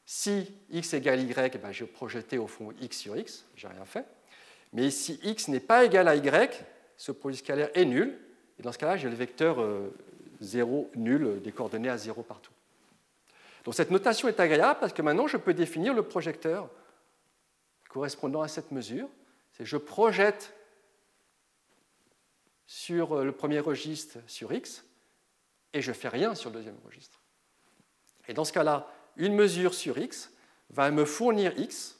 Si x égale y, eh ben, je vais projeter au fond x sur x, j'ai rien fait. Mais si x n'est pas égal à y, ce produit scalaire est nul, et dans ce cas-là, j'ai le vecteur 0 euh, nul des coordonnées à 0 partout. Donc cette notation est agréable parce que maintenant je peux définir le projecteur correspondant à cette mesure. C'est je projette sur euh, le premier registre sur x et je ne fais rien sur le deuxième registre. Et dans ce cas-là, une mesure sur x va me fournir x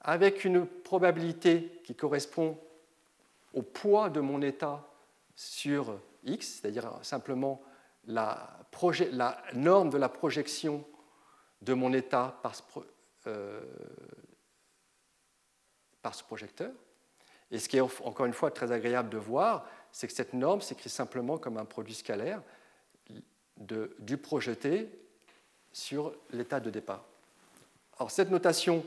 avec une probabilité qui correspond au poids de mon état sur x, c'est-à-dire simplement la, norme de la projection de mon état par ce, euh, projecteur. Et ce qui est encore une fois très agréable de voir, c'est que cette norme s'écrit simplement comme un produit scalaire du projeté sur l'état de départ. Alors cette notation,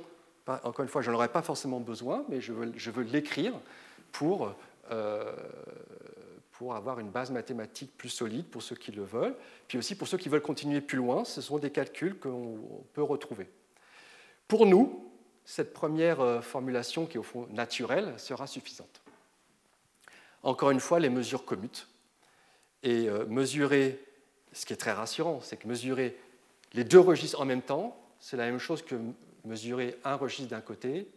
encore une fois, je n'en aurais pas forcément besoin, mais je veux, l'écrire pour, euh, pour avoir une base mathématique plus solide pour ceux qui le veulent, puis aussi pour ceux qui veulent continuer plus loin, ce sont des calculs qu'on peut retrouver. Pour nous, cette première euh, formulation, qui est au fond naturelle, sera suffisante. Encore une fois, les mesures commutent. Et euh, mesurer, ce qui est très rassurant, c'est que mesurer les deux registres en même temps, c'est la même chose que mesurer un registre d'un côté,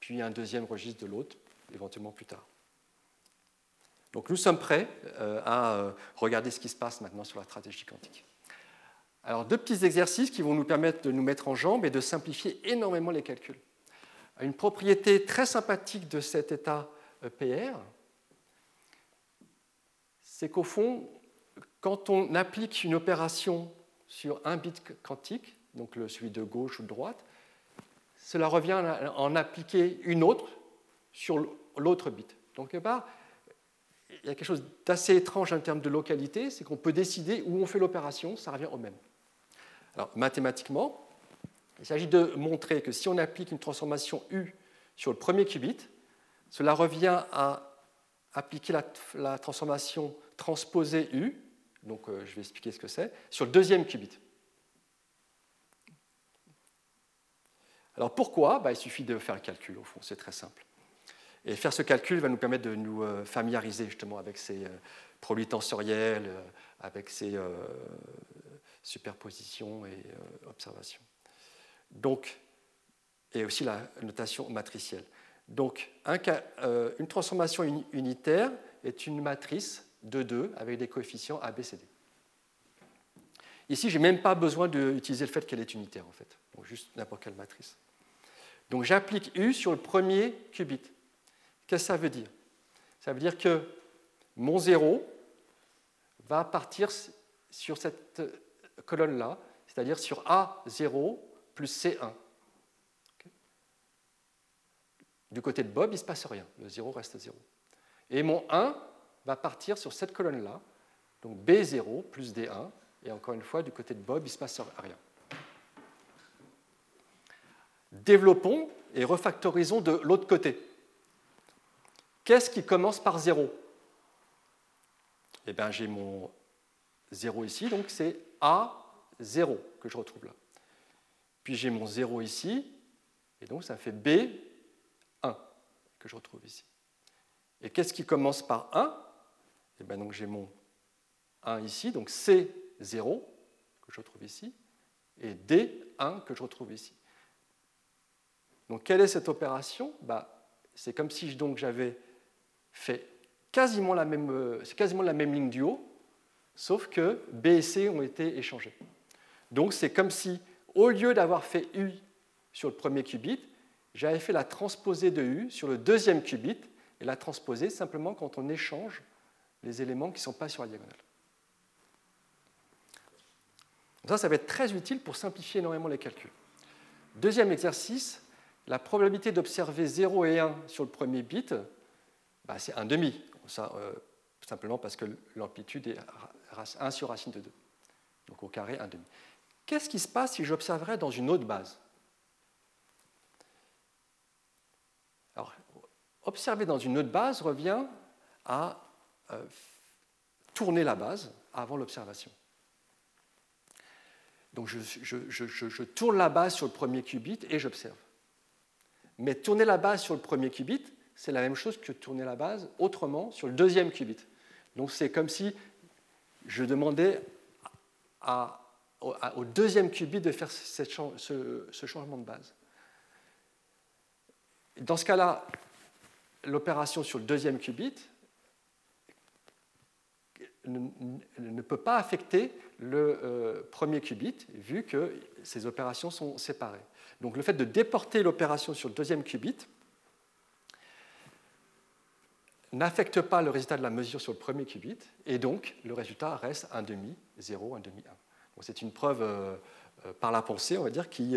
puis un deuxième registre de l'autre, éventuellement plus tard. Donc nous sommes prêts euh, à regarder ce qui se passe maintenant sur la stratégie quantique. Alors deux petits exercices qui vont nous permettre de nous mettre en jambe et de simplifier énormément les calculs. Une propriété très sympathique de cet état EPR, c'est qu'au fond, quand on applique une opération sur un bit quantique, donc celui de gauche ou de droite, cela revient à en appliquer une autre sur l'autre bit. Donc il y a quelque chose d'assez étrange en termes de localité, c'est qu'on peut décider où on fait l'opération, ça revient au même. Alors mathématiquement, il s'agit de montrer que si on applique une transformation U sur le premier qubit, cela revient à appliquer la, transformation transposée U, donc euh, je vais expliquer ce que c'est, sur le deuxième qubit. Alors pourquoi? Bah, Il suffit de faire le calcul, au fond, c'est très simple. Et faire ce calcul va nous permettre de nous euh, familiariser justement avec ces euh, produits tensoriels, avec ces superpositions et observations. Donc, et aussi la notation matricielle. Donc, une transformation unitaire est une matrice de 2 avec des coefficients A, B, C, D. Ici, je n'ai même pas besoin d'utiliser le fait qu'elle est unitaire, en fait. Donc, juste n'importe quelle matrice. Donc, j'applique U sur le premier qubit. Qu'est-ce que ça veut dire? Ça veut dire que mon 0 va partir sur cette colonne-là, c'est-à-dire sur A0 plus C1. Du côté de Bob, il ne se passe rien. Le 0 reste 0. Et mon 1 va partir sur cette colonne-là, donc B0 plus D1. Et encore une fois, du côté de Bob, il ne se passe rien. Développons et refactorisons de l'autre côté. Qu'est-ce qui commence par 0 Eh bien, j'ai mon 0 ici, donc c'est A0 que je retrouve là. Puis j'ai mon 0 ici, et donc ça fait B1 que je retrouve ici. Et qu'est-ce qui commence par 1 Et eh bien donc j'ai mon 1 ici, donc C0 que je retrouve ici, et D1 que je retrouve ici. Donc quelle est cette opération? Bah, C'est comme si j'avais fait quasiment la même, euh, quasiment la même ligne du haut, sauf que B et C ont été échangés. Donc c'est comme si au lieu d'avoir fait U sur le premier qubit, j'avais fait la transposée de U sur le deuxième qubit, et la transposée simplement quand on échange les éléments qui ne sont pas sur la diagonale. Ça, ça va être très utile pour simplifier énormément les calculs. Deuxième exercice, la probabilité d'observer 0 et 1 sur le premier bit, bah, c'est 1,5. Ça, euh, simplement parce que l'amplitude est 1 sur racine de 2. Donc au carré, 1,5. Qu'est-ce qui se passe si j'observerais dans une autre base? Alors, observer dans une autre base revient à euh, tourner la base avant l'observation. Donc je, tourne la base sur le premier qubit et j'observe. Mais tourner la base sur le premier qubit, c'est la même chose que tourner la base autrement sur le deuxième qubit. Donc c'est comme si je demandais au, deuxième qubit de faire ce changement de base. Dans ce cas-là, l'opération sur le deuxième qubit ne, peut pas affecter le euh, premier qubit, vu que ces opérations sont séparées. Donc le fait de déporter l'opération sur le deuxième qubit n'affecte pas le résultat de la mesure sur le premier qubit, et donc le résultat reste un demi, 0, un demi, 1. C'est une preuve euh, euh, par la pensée, on va dire, qui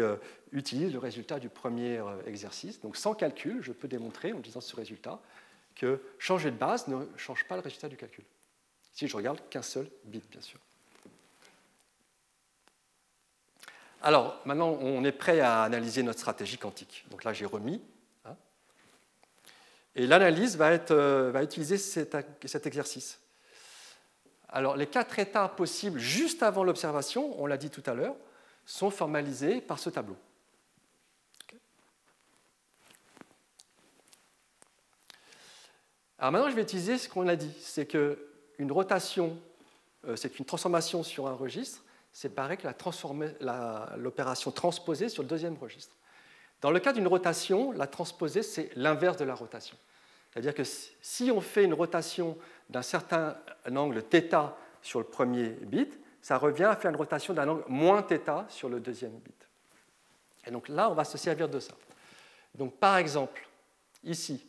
utilise le résultat du premier exercice. Donc sans calcul, je peux démontrer, en disant ce résultat, que changer de base ne change pas le résultat du calcul si je regarde qu'un seul bit, bien sûr. Alors, maintenant, on est prêt à analyser notre stratégie quantique. Donc là, j'ai remis. Hein. et l'analyse va, euh, va, utiliser cet, cet, exercice. Alors, les quatre états possibles juste avant l'observation, on l'a dit tout à l'heure, sont formalisés par ce tableau. Alors maintenant, je vais utiliser ce qu'on a dit, c'est que une rotation, euh, c'est une transformation sur un registre, c'est pareil que l'opération transposée sur le deuxième registre. Dans le cas d'une rotation, la transposée, c'est l'inverse de la rotation. C'est-à-dire que si on fait une rotation d'un certain angle θ sur le premier bit, ça revient à faire une rotation d'un angle moins θ sur le deuxième bit. Et donc là, on va se servir de ça. Donc par exemple, ici,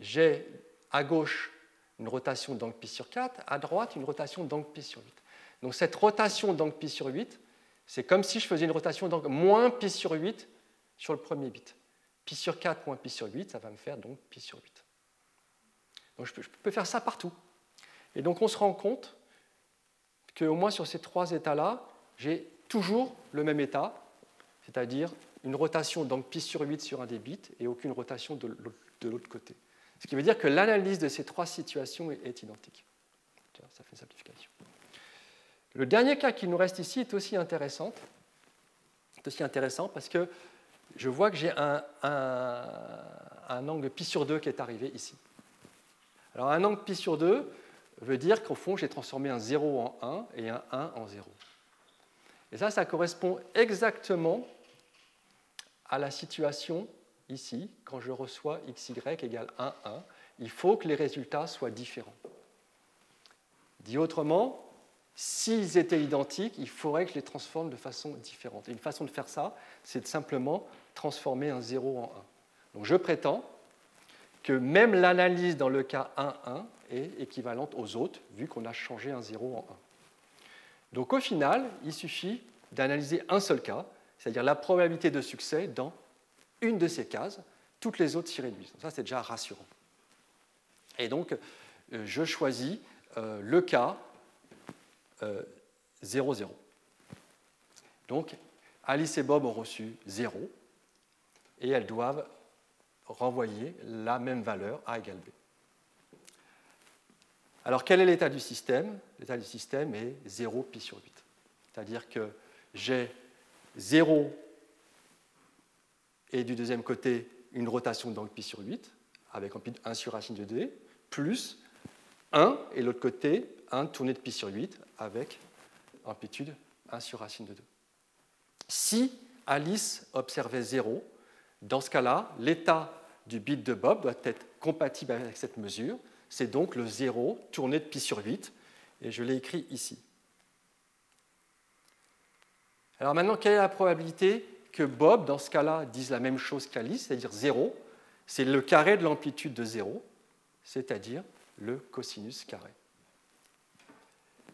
j'ai à gauche une rotation d'angle pi sur 4, à droite une rotation d'angle pi sur 8. Donc cette rotation d'angle pi sur 8, c'est comme si je faisais une rotation d'angle moins pi sur 8 sur le premier bit. Pi sur 4 moins pi sur 8, ça va me faire donc pi sur 8. Donc je peux, faire ça partout. Et donc on se rend compte qu'au moins sur ces trois états-là, j'ai toujours le même état, c'est-à-dire une rotation d'angle pi sur 8 sur un des bits et aucune rotation de l'autre côté. Ce qui veut dire que l'analyse de ces trois situations est, identique. Ça fait une simplification. Le dernier cas qui nous reste ici est aussi intéressant. C'est aussi intéressant parce que je vois que j'ai un, un, angle pi sur 2 qui est arrivé ici. Alors un angle pi sur 2 veut dire qu'au fond, j'ai transformé un 0 en 1 et un 1 en 0. Et ça, ça correspond exactement à la situation ici, quand je reçois xy égale 1, 1, il faut que les résultats soient différents. Dit autrement, s'ils étaient identiques, il faudrait que je les transforme de façon différente. Et une façon de faire ça, c'est de simplement transformer un 0 en 1. Donc je prétends que même l'analyse dans le cas 1, 1 est équivalente aux autres, vu qu'on a changé un 0 en 1. Donc au final, il suffit d'analyser un seul cas, c'est-à-dire la probabilité de succès dans une de ces cases, toutes les autres s'y réduisent. Ça, c'est déjà rassurant. Et donc, euh, je choisis euh, le cas 0, euh, 0. Donc, Alice et Bob ont reçu 0 et elles doivent renvoyer la même valeur A égale B. Alors, quel est l'état du système? L'état du système est 0 pi sur 8. C'est-à-dire que j'ai 0 et du deuxième côté une rotation d'angle pi sur 8 avec amplitude 1 sur racine de 2, plus 1 et l'autre côté 1 tourné de pi sur 8 avec amplitude 1 sur racine de 2. Si Alice observait 0, dans ce cas-là, l'état du bit de Bob doit être compatible avec cette mesure. C'est donc le 0 tourné de pi sur 8, et je l'ai écrit ici. Alors maintenant, quelle est la probabilité que Bob, dans ce cas-là, dise la même chose qu'Alice, c'est-à-dire 0, c'est le carré de l'amplitude de 0, c'est-à-dire le cosinus carré.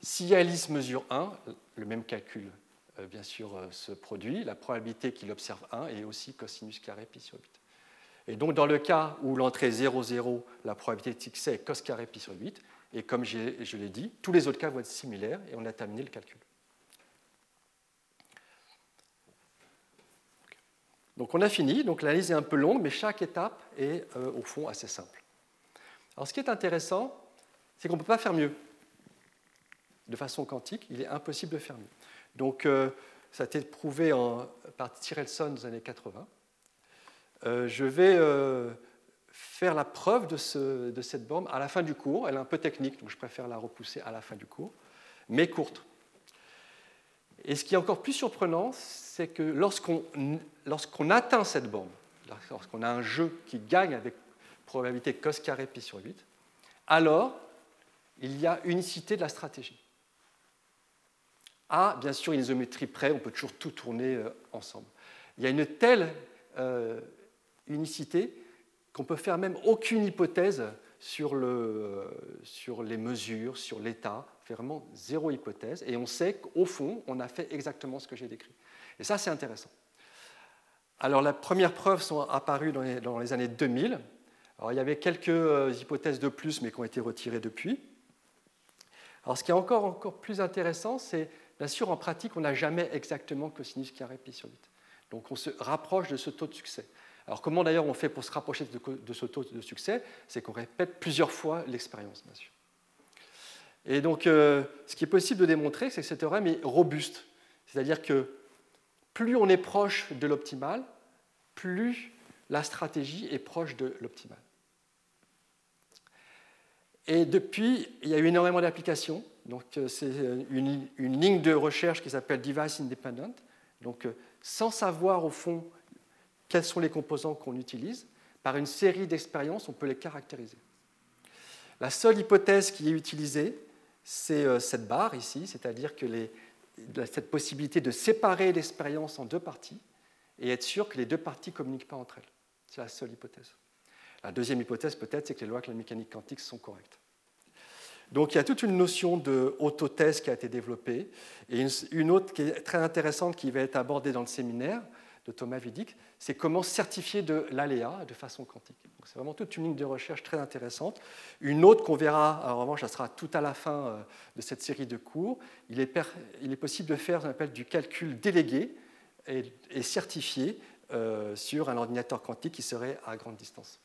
Si Alice mesure 1, le même calcul, euh, bien sûr, euh, se produit. La probabilité qu'il observe 1 est aussi cosinus carré pi sur 8. Et donc, dans le cas où l'entrée est 0, 0, la probabilité de est cos carré pi sur 8. Et comme je l'ai dit, tous les autres cas vont être similaires et on a terminé le calcul. Donc on a fini, donc l'analyse est un peu longue, mais chaque étape est euh, au fond assez simple. Alors ce qui est intéressant, c'est qu'on ne peut pas faire mieux. De façon quantique, il est impossible de faire mieux. Donc euh, ça a été prouvé par Tyrellson dans les années 80. je vais faire la preuve de, cette borne à la fin du cours. Elle est un peu technique, donc je préfère la repousser à la fin du cours, mais courte. Et ce qui est encore plus surprenant, c'est que lorsqu'on atteint cette borne, lorsqu'on a un jeu qui gagne avec probabilité cos carré pi sur 8, alors il y a unicité de la stratégie. À, bien sûr, une isométrie près, on peut toujours tout tourner euh, ensemble. Il y a une telle euh, unicité qu'on peut faire même aucune hypothèse sur, sur les mesures, sur l'état, vraiment zéro hypothèse, et on sait qu'au fond, on a fait exactement ce que j'ai décrit. Et ça, c'est intéressant. Alors, les premières preuves sont apparues dans les, années 2000. Alors, il y avait quelques euh, hypothèses de plus, mais qui ont été retirées depuis. Alors, ce qui est encore, encore plus intéressant, c'est, bien sûr, en pratique, on n'a jamais exactement cosinus carré pi sur 8. Donc, on se rapproche de ce taux de succès. Alors comment d'ailleurs on fait pour se rapprocher de, ce taux de succès? C'est qu'on répète plusieurs fois l'expérience, bien sûr. Et donc euh, ce qui est possible de démontrer, c'est que cet théorème est robuste. C'est-à-dire que plus on est proche de l'optimal, plus la stratégie est proche de l'optimal. Et depuis, il y a eu énormément d'applications. Donc, euh, c'est une, une, ligne de recherche qui s'appelle Device Independent. Donc, euh, sans savoir au fond quels sont les composants qu'on utilise. Par une série d'expériences, on peut les caractériser. La seule hypothèse qui est utilisée, c'est euh, cette barre ici, c'est-à-dire que cette possibilité de séparer l'expérience en deux parties et être sûr que les deux parties ne communiquent pas entre elles. C'est la seule hypothèse. La deuxième hypothèse, peut-être, c'est que les lois de la mécanique quantique sont correctes. Donc il y a toute une notion de autothèse qui a été développée, et une autre qui est très intéressante qui va être abordée dans le séminaire, de Thomas Vidic, c'est comment certifier de l'aléa de façon quantique. C'est vraiment toute une ligne de recherche très intéressante. Une autre qu'on verra, en revanche, ça sera tout à la fin euh, de cette série de cours. Il est, possible de faire ce qu'on appelle du calcul délégué et, certifié euh, sur un ordinateur quantique qui serait à grande distance.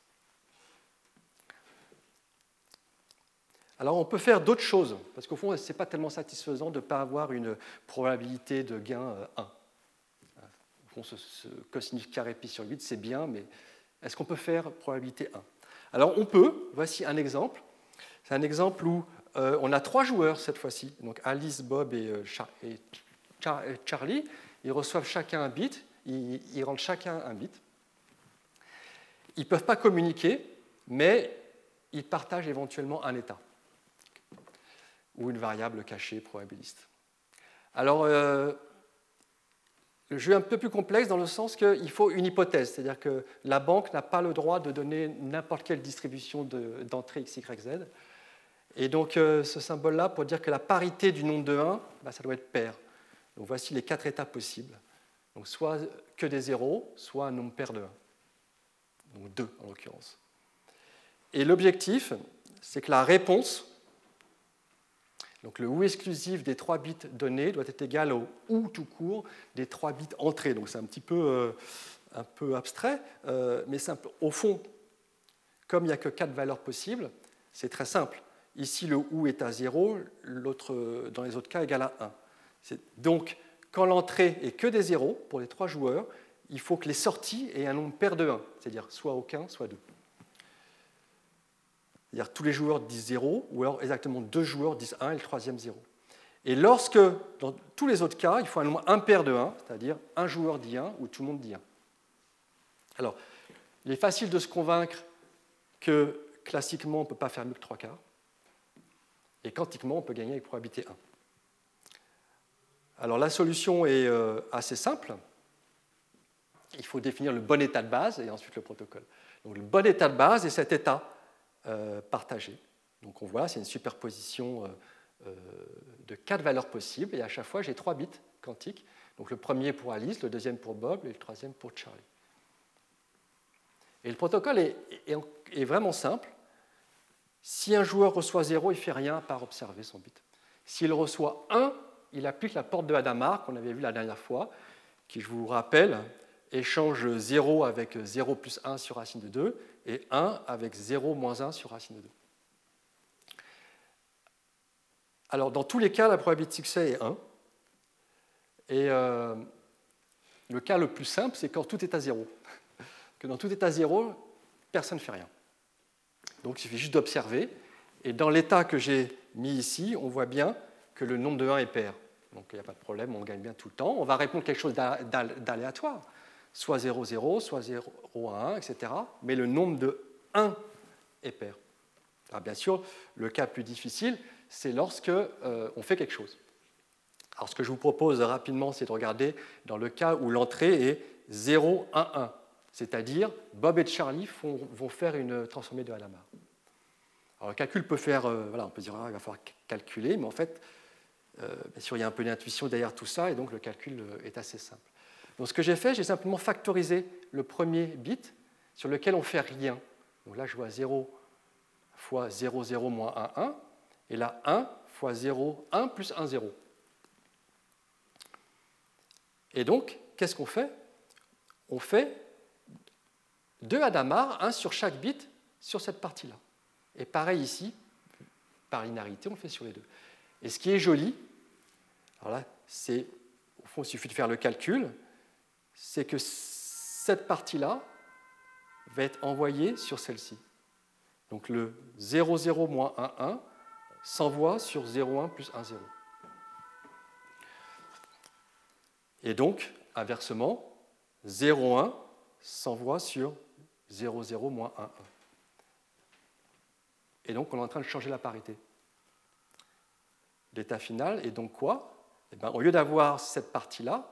Alors on peut faire d'autres choses, parce qu'au fond, ce n'est pas tellement satisfaisant de ne pas avoir une probabilité de gain 1. Ce, cosinus carré pi sur 8, c'est bien, mais est-ce qu'on peut faire probabilité 1 Alors on peut, voici un exemple. C'est un exemple où euh, on a trois joueurs cette fois-ci, donc Alice, Bob et, euh, Charlie. Ils reçoivent chacun un bit, ils, ils rendent chacun un bit. Ils ne peuvent pas communiquer, mais ils partagent éventuellement un état ou une variable cachée probabiliste. Alors, euh, le jeu est un peu plus complexe dans le sens qu'il faut une hypothèse, c'est-à-dire que la banque n'a pas le droit de donner n'importe quelle distribution d'entrée x, y, z. Et donc euh, ce symbole-là, pour dire que la parité du nombre de 1, bah, ça doit être pair. Donc voici les quatre états possibles. Donc soit que des zéros, soit un nombre pair de 1. Donc 2 en l'occurrence. Et l'objectif, c'est que la réponse donc le ou exclusif des trois bits donnés doit être égal au ou tout court des trois bits entrés. Donc c'est un petit peu, euh, un peu abstrait, euh, mais simple. Au fond, comme il n'y a que quatre valeurs possibles, c'est très simple. Ici, le ou est à 0, l'autre, dans les autres cas, égal à 1. Donc, quand l'entrée est que des zéros pour les trois joueurs, il faut que les sorties aient un nombre pair de 1, c'est-à-dire soit aucun, soit 2. C'est-à-dire tous les joueurs disent 0, ou alors exactement deux joueurs disent 1 et le troisième 0. Et lorsque, dans tous les autres cas, il faut un nombre impair de 1, c'est-à-dire un joueur dit 1 ou tout le monde dit 1. Alors, il est facile de se convaincre que classiquement, on ne peut pas faire mieux que 3 quarts, et quantiquement, on peut gagner avec probabilité 1. Alors, la solution est euh, assez simple. Il faut définir le bon état de base et ensuite le protocole. Donc, le bon état de base est cet état euh, partagé. Donc on voit, c'est une superposition euh, euh, de quatre valeurs possibles, et à chaque fois j'ai trois bits quantiques. Donc le premier pour Alice, le deuxième pour Bob et le troisième pour Charlie. Et le protocole est, est, vraiment simple. Si un joueur reçoit 0, il ne fait rien par observer son bit. S'il reçoit 1, il applique la porte de Hadamard qu'on avait vu la dernière fois, qui, je vous rappelle, échange 0 avec 0 plus 1 sur racine de 2 et 1 avec 0 moins 1 sur racine de 2. Alors, dans tous les cas, la probabilité de succès est 1. Et le cas le plus simple, c'est quand tout est à zéro. <laughs> Que dans tout état zéro, personne ne fait rien. Donc il suffit juste d'observer. Et dans l'état que j'ai mis ici, on voit bien que le nombre de 1 est pair. Donc il n'y a pas de problème, on gagne bien tout le temps. On va répondre quelque chose d'aléatoire, soit 0, 0, soit 0, 1, etc. Mais le nombre de 1 est pair. Alors bien sûr, le cas plus difficile, c'est lorsque euh, on fait quelque chose. Alors ce que je vous propose rapidement, c'est de regarder dans le cas où l'entrée est 0, 1, 1. C'est-à-dire, Bob et Charlie vont faire une transformée de Hadamard. Alors, le calcul peut faire, euh, voilà, on peut dire, ah, il va falloir calculer, mais en fait, euh, bien sûr, il y a un peu d'intuition derrière tout ça, et donc le calcul est assez simple. Donc, ce que j'ai fait, j'ai simplement factorisé le premier bit sur lequel on ne fait rien. Donc là, je vois 0 fois 0, 0 moins 1, 1, et là, 1 fois 0, 1 plus 1, 0. Et donc, qu'est-ce qu'on fait? On fait deux Hadamard, un sur chaque bit sur cette partie-là. Et pareil ici, par linéarité, on le fait sur les deux. Et ce qui est joli, alors là, c'est, au fond, il suffit de faire le calcul, c'est que cette partie-là va être envoyée sur celle-ci. Donc le 0, 0 moins 1, 1 s'envoie sur 0, 1 plus 1, 0. Et donc, inversement, 0, 1 s'envoie sur 0, 0, moins 1, 1. Et donc, on est en train de changer la parité. L'état final est donc quoi? Eh bien, Au lieu d'avoir cette partie-là,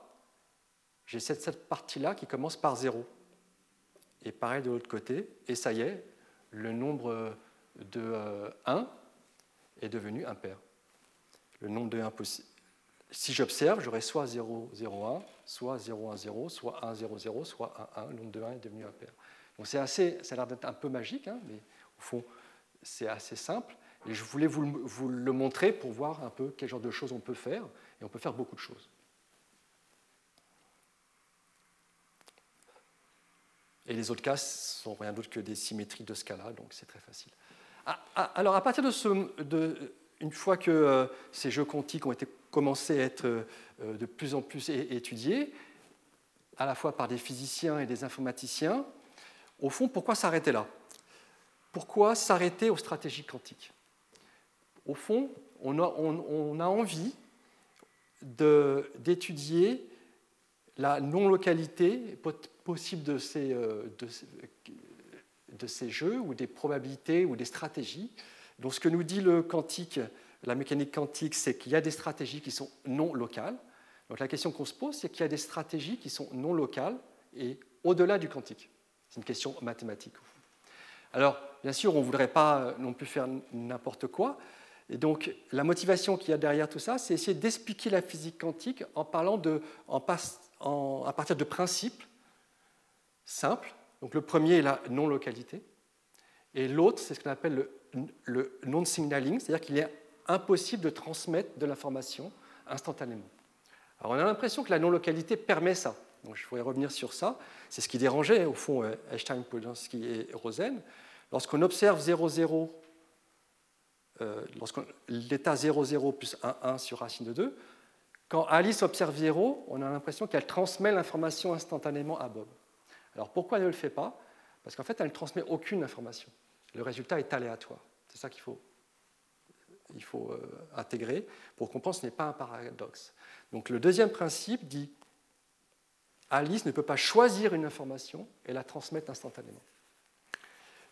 j'ai cette, cette partie-là qui commence par 0. Et pareil de l'autre côté, et ça y est, le nombre de 1 euh, est devenu impair. Le nombre de 1 possible. Si j'observe, j'aurai soit 0, 0, 1, soit 0, 1, 0, soit 1, 0, 0, soit 1, 1. Le nombre de 1 est devenu impair. Donc c'est assez, ça a l'air d'être un peu magique, hein, mais au fond, c'est assez simple. Et je voulais vous le, montrer pour voir un peu quel genre de choses on peut faire. Et on peut faire beaucoup de choses. Et les autres cas sont rien d'autre que des symétries de Scala, donc c'est très facile. Ah, ah, alors à partir de ce, une fois que euh, ces jeux quantiques ont été commencé à être euh, de plus en plus étudiés, à la fois par des physiciens et des informaticiens, au fond, pourquoi s'arrêter là? Pourquoi s'arrêter aux stratégies quantiques? Au fond, on a, envie d'étudier la non-localité possible de ces, euh, de, ces, jeux, ou des probabilités, ou des stratégies. Donc ce que nous dit le quantique, la mécanique quantique, c'est qu'il y a des stratégies qui sont non locales. Donc la question qu'on se pose, c'est qu'il y a des stratégies qui sont non locales et au-delà du quantique. C'est une question mathématique. Alors, bien sûr, on ne voudrait pas non plus faire n'importe quoi. Et donc, la motivation qu'il y a derrière tout ça, c'est essayer d'expliquer la physique quantique en parlant de, en, à partir de principes simples. Donc, le premier est la non-localité. Et l'autre, c'est ce qu'on appelle le, non-signaling, c'est-à-dire qu'il est impossible de transmettre de l'information instantanément. Alors, on a l'impression que la non-localité permet ça. Donc, je voudrais revenir sur ça. C'est ce qui dérangeait, au fond, euh, Einstein, Podolsky et Rosen. Lorsqu'on observe 0,0, euh, l'état 0,0 plus 1,1 sur racine de 2, quand Alice observe 0, on a l'impression qu'elle transmet l'information instantanément à Bob. Alors pourquoi elle ne le fait pas? Parce qu'en fait, elle ne transmet aucune information. Le résultat est aléatoire. C'est ça qu'il faut, il faut euh, intégrer pour comprendre ce n'est pas un paradoxe. Donc le deuxième principe dit Alice ne peut pas choisir une information et la transmettre instantanément.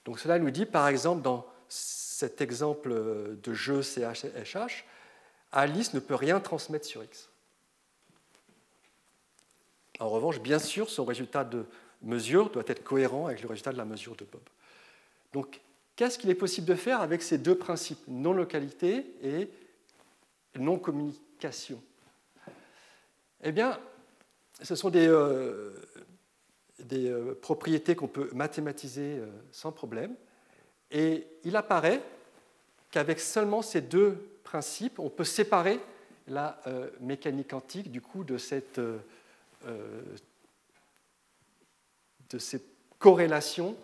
Donc cela nous dit, par exemple, dans cet exemple de jeu CHSH, Alice ne peut rien transmettre sur X. En revanche, bien sûr, son résultat de mesure doit être cohérent avec le résultat de la mesure de Bob. Donc, qu'est-ce qu'il est possible de faire avec ces deux principes, non-localité et non-communication? Eh bien, ce sont des, euh, euh, propriétés qu'on peut mathématiser euh, sans problème. Et il apparaît qu'avec seulement ces deux on peut séparer la mécanique quantique du coup de, cette, de ces corrélations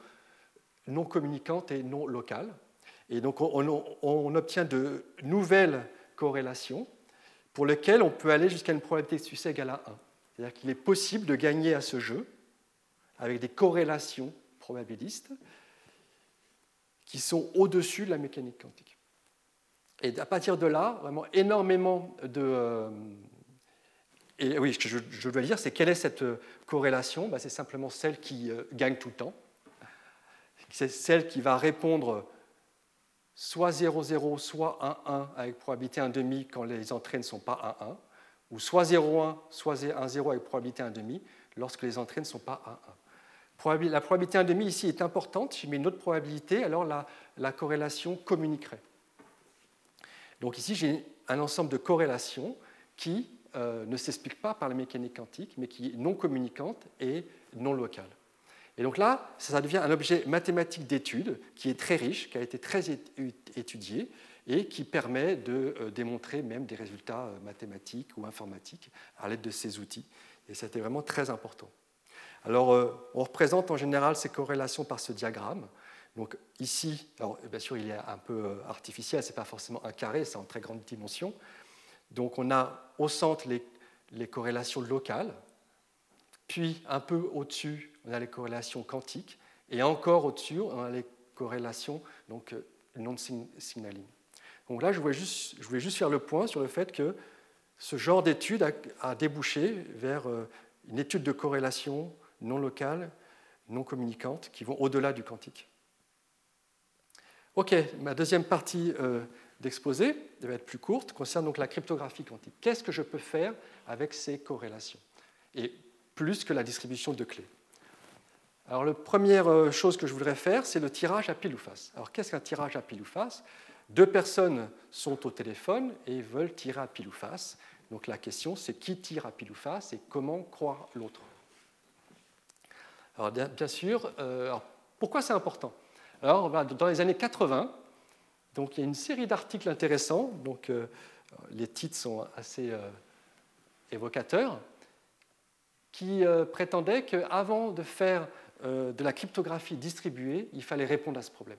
non communicantes et non locales. Et donc on, on obtient de nouvelles corrélations pour lequel on peut aller jusqu'à une probabilité de succès égale à 1. C'est-à-dire qu'il est possible de gagner à ce jeu avec des corrélations probabilistes qui sont au-dessus de la mécanique quantique. Et à partir de là, vraiment énormément de... Euh, et oui, ce que je, dois dire, c'est quelle est cette euh, corrélation? Ben, C'est simplement celle qui euh, gagne tout le temps. C'est celle qui va répondre soit 0,0, soit 1,1 avec probabilité 1,5 quand les entrées ne sont pas 1,1, ou soit 0,1, soit 1,0 avec probabilité 1,5 lorsque les entrées ne sont pas 1,1. La probabilité 1,5 ici est importante. Si je mets une autre probabilité, alors la corrélation communiquerait. Donc ici, j'ai un ensemble de corrélations qui euh, ne s'explique pas par la mécanique quantique, mais qui est non communicante et non locale. Et donc là, ça devient un objet mathématique d'étude qui est très riche, qui a été très étudié et qui permet de euh, démontrer même des résultats euh, mathématiques ou informatiques à l'aide de ces outils. Et c'était vraiment très important. Alors, on représente en général ces corrélations par ce diagramme. Donc ici, alors, bien sûr, il est un peu artificiel, ce n'est pas forcément un carré, c'est en très grande dimension. Donc on a au centre les, corrélations locales, puis un peu au-dessus, on a les corrélations quantiques, et encore au-dessus, on a les corrélations euh, non-signaling. Donc là, je voulais, juste, je voulais, juste, faire le point sur le fait que ce genre d'étude a, débouché vers euh, une étude de corrélation non locale, non communicante, qui vont au-delà du quantique. OK, ma deuxième partie euh, d'exposé, va être plus courte, concerne donc la cryptographie quantique. Qu'est-ce que je peux faire avec ces corrélations? Et plus que la distribution de clés. Alors, la première euh, chose que je voudrais faire, c'est le tirage à pile ou face. Alors, qu'est-ce qu'un tirage à pile ou face? Deux personnes sont au téléphone et veulent tirer à pile ou face. Donc, la question, c'est qui tire à pile ou face et comment croire l'autre? Alors, bien, sûr, euh, pourquoi c'est important? Alors, dans les années 80, donc il y a une série d'articles intéressants, donc euh, les titres sont assez euh, évocateurs, qui euh, prétendaient qu'avant de faire de la cryptographie distribuée, il fallait répondre à ce problème.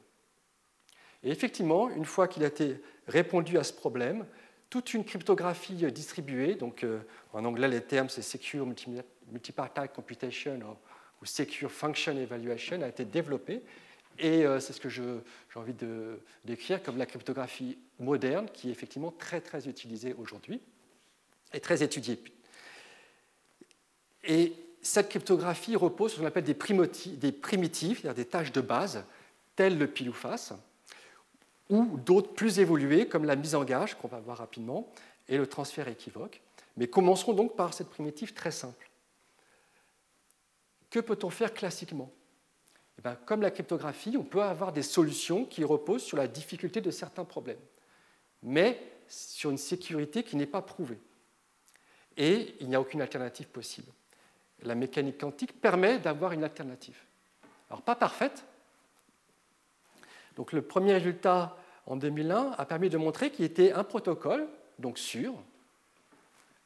Et effectivement, une fois qu'il a été répondu à ce problème, toute une cryptographie distribuée, donc en anglais les termes c'est Secure Multipartite Computation ou Secure Function Evaluation, a été développée et euh, c'est ce que j'ai envie de décrire comme la cryptographie moderne, qui est effectivement très très utilisée aujourd'hui et très étudiée. Et cette cryptographie repose sur ce qu'on appelle des, des primitifs, c'est-à-dire des tâches de base, telles le pile ou face, ou d'autres plus évoluées, comme la mise en gage, qu'on va voir rapidement, et le transfert équivoque. Mais commencerons donc par cette primitive très simple. Que peut-on faire classiquement? Eh ben, comme la cryptographie, on peut avoir des solutions qui reposent sur la difficulté de certains problèmes, mais sur une sécurité qui n'est pas prouvée. Et il n'y a aucune alternative possible. La mécanique quantique permet d'avoir une alternative. Alors, pas parfaite. Donc, le premier résultat en 2001 a permis de montrer qu'il était un protocole, donc sûr,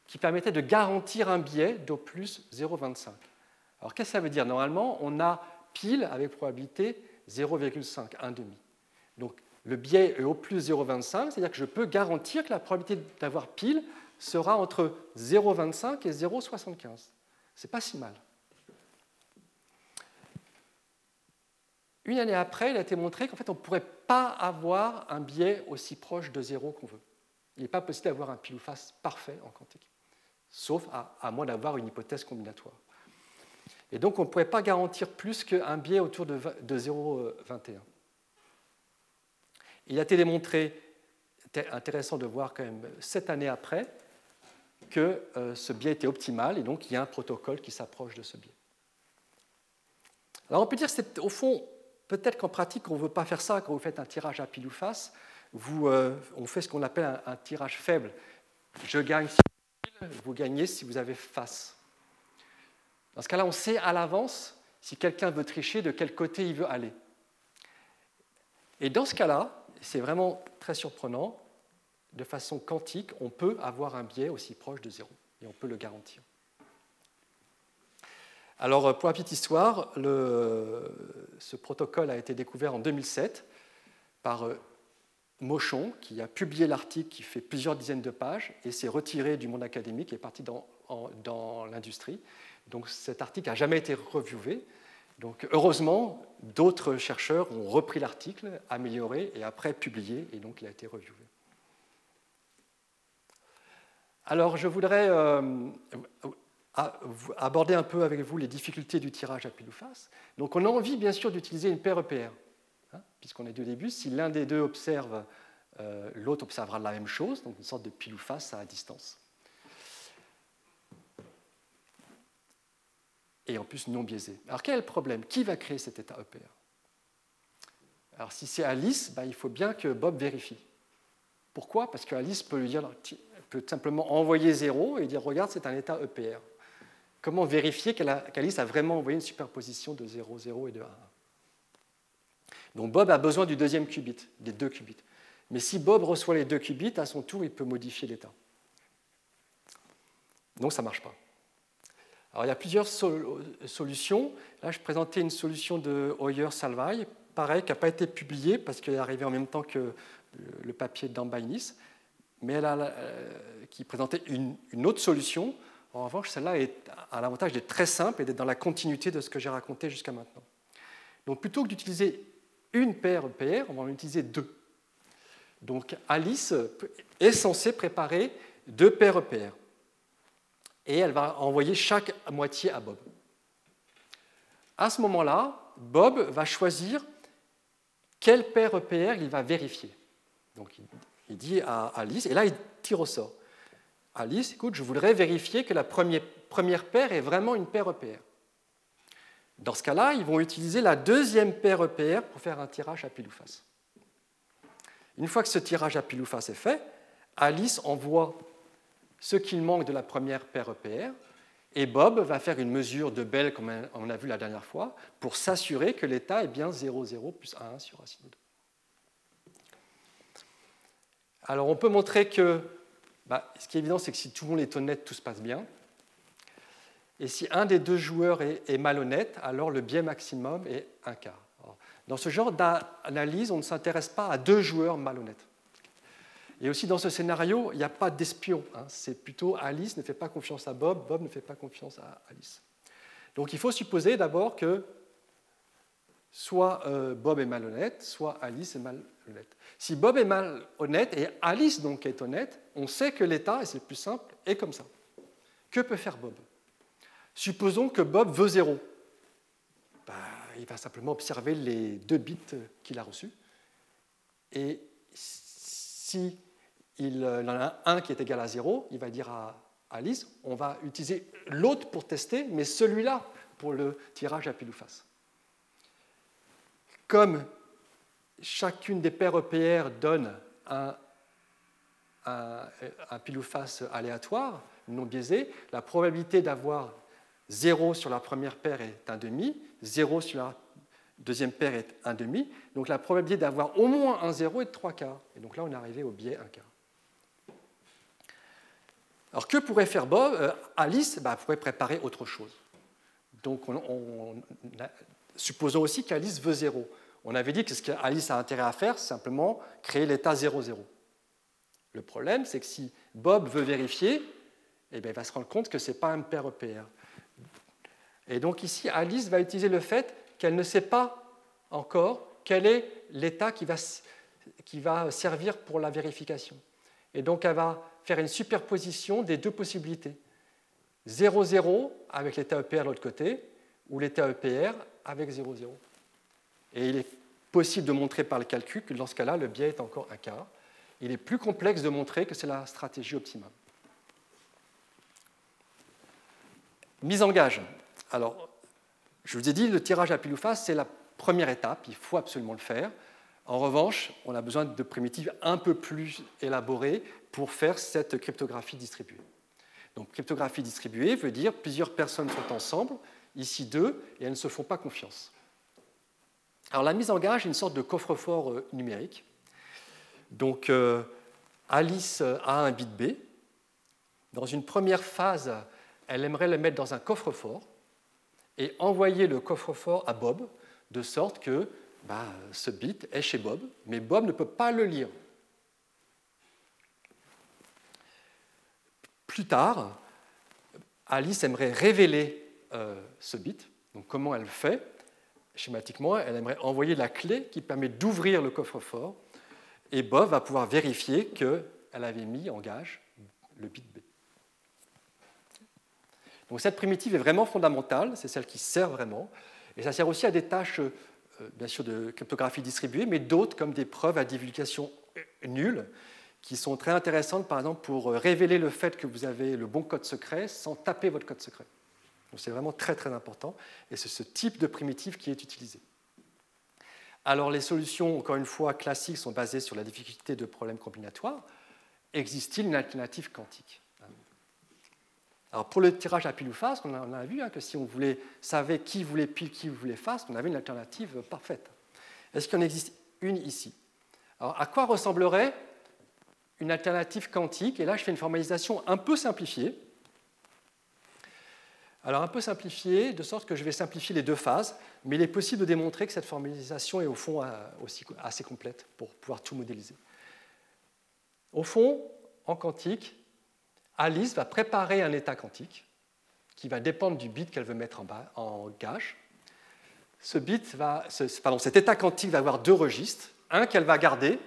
qui permettait de garantir un biais d'au plus 0,25. Alors, qu'est-ce que ça veut dire? Normalement, on a pile avec probabilité 0,5, 1,5. Donc le biais est au plus 0,25, c'est-à-dire que je peux garantir que la probabilité d'avoir pile sera entre 0,25 et 0,75. C'est pas si mal. Une année après, il a été montré qu'en fait, on ne pourrait pas avoir un biais aussi proche de 0 qu'on veut. Il n'est pas possible d'avoir un pile ou face parfait en quantique, sauf à moins d'avoir une hypothèse combinatoire. Et donc, on ne pourrait pas garantir plus qu'un biais autour de, 0,21. Il a été démontré, intéressant de voir quand même sept années après, que euh, ce biais était optimal et donc il y a un protocole qui s'approche de ce biais. Alors on peut dire au fond, peut-être qu'en pratique, on ne veut pas faire ça quand vous faites un tirage à pile ou face. Vous, euh, on fait ce qu'on appelle un, un, tirage faible. Je gagne si vous gagnez si vous avez face. Dans ce cas-là, on sait à l'avance si quelqu'un veut tricher, de quel côté il veut aller. Et dans ce cas-là, c'est vraiment très surprenant, de façon quantique, on peut avoir un biais aussi proche de zéro, et on peut le garantir. Alors, pour la petite histoire, ce protocole a été découvert en 2007 par euh, Mochon, qui a publié l'article qui fait plusieurs dizaines de pages et s'est retiré du monde académique et est parti dans l'industrie. Donc cet article n'a jamais été reviewé. Donc heureusement, d'autres chercheurs ont repris l'article, amélioré et après publié, et donc il a été reviewé. Alors je voudrais euh, aborder un peu avec vous les difficultés du tirage à pile ou face. Donc on a envie bien sûr d'utiliser une paire EPR. Hein, puisqu'on est du début, si l'un des deux observe, euh, l'autre observera la même chose, donc une sorte de pile ou face à distance. Et en plus non biaisé. Alors quel est le problème? Qui va créer cet état EPR Alors si c'est Alice, bah, il faut bien que Bob vérifie. Pourquoi? Parce qu'Alice peut lui dire, peut simplement envoyer 0 et dire regarde, c'est un état EPR. Comment vérifier qu'Alice a vraiment envoyé une superposition de 0, 0 et de 1 donc Bob a besoin du deuxième qubit, des deux qubits. Mais si Bob reçoit les deux qubits, à son tour, il peut modifier l'état. Donc ça ne marche pas. Alors il y a plusieurs solutions. Là, je présentais une solution de Hoyer-Salvay, pareil, qui n'a pas été publiée parce qu'elle est arrivée en même temps que le papier d'Ambainis, mais elle a, euh, qui présentait une, une, autre solution. En revanche, celle-là a l'avantage d'être très simple et d'être dans la continuité de ce que j'ai raconté jusqu'à maintenant. Donc plutôt que d'utiliser une paire EPR, on va en utiliser deux. Donc Alice est censée préparer deux paires EPR. Et elle va envoyer chaque moitié à Bob. À ce moment-là, Bob va choisir quelle paire EPR il va vérifier. Donc il dit à Alice, et là il tire au sort. Alice, écoute, je voudrais vérifier que la première, paire est vraiment une paire EPR. Dans ce cas-là, ils vont utiliser la deuxième paire EPR pour faire un tirage à pile ou face. Une fois que ce tirage à pile ou face est fait, Alice envoie ce qu'il manque de la première paire EPR et Bob va faire une mesure de Bell, comme on a vu la dernière fois, pour s'assurer que l'état est bien 0, 0 plus 1 sur racine de 2. Alors on peut montrer que, bah, ce qui est évident, c'est que si tout le monde est honnête, tout se passe bien. Et si un des deux joueurs est, malhonnête, alors le biais maximum est un quart. Dans ce genre d'analyse, on ne s'intéresse pas à deux joueurs malhonnêtes. Et aussi dans ce scénario, il n'y a pas d'espion. Hein. C'est plutôt Alice ne fait pas confiance à Bob, Bob ne fait pas confiance à Alice. Donc il faut supposer d'abord que soit euh, Bob est malhonnête, soit Alice est malhonnête. Si Bob est malhonnête et Alice donc est honnête, on sait que l'état, et c'est plus simple, est comme ça. Que peut faire Bob? Supposons que Bob veut 0. Bah, il va simplement observer les deux bits qu'il a reçus. Et si il en a un qui est égal à 0, il va dire à Alice, on va utiliser l'autre pour tester, mais celui-là pour le tirage à pile ou face. Comme chacune des paires EPR donne un pile ou face aléatoire, non biaisé, la probabilité d'avoir 0 sur la première paire est un demi, 0 sur la deuxième paire est un demi. Donc la probabilité d'avoir au moins un 0 est de 3 quarts. Et donc là, on est arrivé au biais 1 quart. Alors que pourrait faire Bob euh, Alice? Bah, pourrait préparer autre chose. Donc supposons aussi qu'Alice veut 0. On avait dit que ce qu'Alice a intérêt à faire, c'est simplement créer l'état 0,0. Le problème, c'est que si Bob veut vérifier, eh bien, il va se rendre compte que ce n'est pas un paire EPR. Et donc ici, Alice va utiliser le fait qu'elle ne sait pas encore quel est l'état qui va, qui va servir pour la vérification. Et donc elle va faire une superposition des deux possibilités. 0,0 avec l'état EPR de l'autre côté, ou l'état EPR avec 0,0. Et il est possible de montrer par le calcul que dans ce cas-là, le biais est encore un quart. Il est plus complexe de montrer que c'est la stratégie optimale. Mise en gage. Alors, je vous ai dit, le tirage à pile ou face, c'est la première étape, il faut absolument le faire. En revanche, on a besoin de primitives un peu plus élaborées pour faire cette cryptographie distribuée. Donc, cryptographie distribuée veut dire plusieurs personnes sont ensemble, ici deux, et elles ne se font pas confiance. Alors, la mise en gage est une sorte de coffre-fort euh, numérique. Donc, euh, Alice a un bit B. Dans une première phase, elle aimerait le mettre dans un coffre-fort et envoyer le coffre-fort à Bob, de sorte que bah, ce bit est chez Bob, mais Bob ne peut pas le lire. Plus tard, Alice aimerait révéler euh, ce bit. Donc comment elle le fait? Schématiquement, elle aimerait envoyer la clé qui permet d'ouvrir le coffre-fort et Bob va pouvoir vérifier qu'elle avait mis en gage le bit B. Donc cette primitive est vraiment fondamentale, c'est celle qui sert vraiment, et ça sert aussi à des tâches bien sûr, de cryptographie distribuée, mais d'autres comme des preuves à divulgation nulle, qui sont très intéressantes, par exemple, pour révéler le fait que vous avez le bon code secret sans taper votre code secret. Donc c'est vraiment très très important, et c'est ce type de primitive qui est utilisé. Alors les solutions, encore une fois, classiques sont basées sur la difficulté de problèmes combinatoires. Existe-t-il une alternative quantique? Alors pour le tirage à pile ou face, on a, vu hein, que si on voulait, savait qui voulait pile, qui voulait face, on avait une alternative parfaite. Est-ce qu'il en existe une ici? Alors à quoi ressemblerait une alternative quantique? Et là, je fais une formalisation un peu simplifiée. Alors un peu simplifiée, de sorte que je vais simplifier les deux phases, mais il est possible de démontrer que cette formalisation est au fond euh, aussi assez complète pour pouvoir tout modéliser. Au fond, en quantique, Alice va préparer un état quantique qui va dépendre du bit qu'elle veut mettre en, gage. Ce bit va, pardon, cet état quantique va avoir deux registres, un qu'elle va garder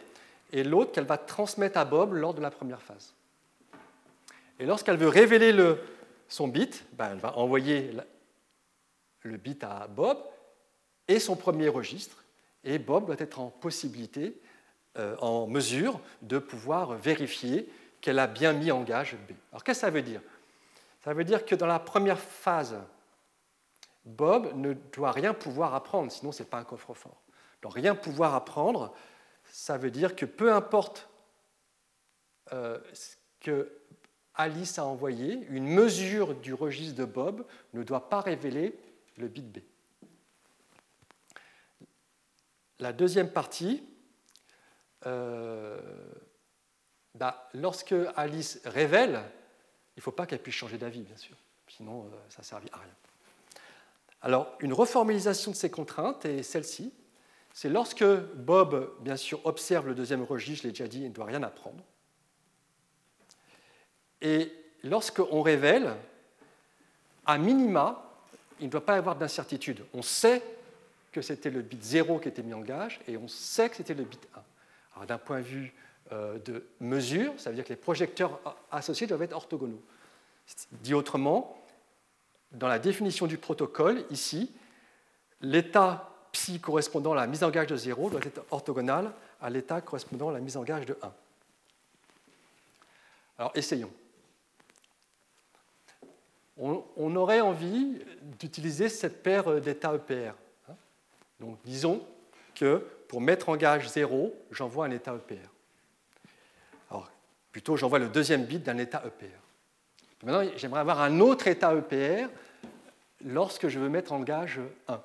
et l'autre qu'elle va transmettre à Bob lors de la première phase. Et lorsqu'elle veut révéler le, son bit, ben, elle va envoyer le bit à Bob et son premier registre, et Bob doit être en possibilité, euh, en mesure de pouvoir vérifier qu'elle a bien mis en gage B. Alors qu'est-ce que ça veut dire? Ça veut dire que dans la première phase, Bob ne doit rien pouvoir apprendre, sinon ce n'est pas un coffre-fort. Donc rien pouvoir apprendre, ça veut dire que peu importe euh, ce que Alice a envoyé, une mesure du registre de Bob ne doit pas révéler le bit B. La deuxième partie, euh, bah, lorsque Alice révèle, il ne faut pas qu'elle puisse changer d'avis, bien sûr. Sinon, euh, ça ne servit à rien. Alors, une reformalisation de ces contraintes est celle-ci. C'est lorsque Bob, bien sûr, observe le deuxième registre, je l'ai déjà dit, il ne doit rien apprendre. Et lorsqu'on révèle, à minima, il ne doit pas y avoir d'incertitude. On sait que c'était le bit 0 qui était mis en gage et on sait que c'était le bit 1. Alors, d'un point de vue de mesure, ça veut dire que les projecteurs associés doivent être orthogonaux. Dit autrement, dans la définition du protocole, ici, l'état psi correspondant à la mise en gage de 0 doit être orthogonal à l'état correspondant à la mise en gage de 1. Alors, essayons. On, aurait envie d'utiliser cette paire d'états EPR. Hein. Donc, disons que pour mettre en gage 0, j'envoie un état EPR. Plutôt, j'envoie le deuxième bit d'un état EPR. Maintenant, j'aimerais avoir un autre état EPR lorsque je veux mettre en gage 1.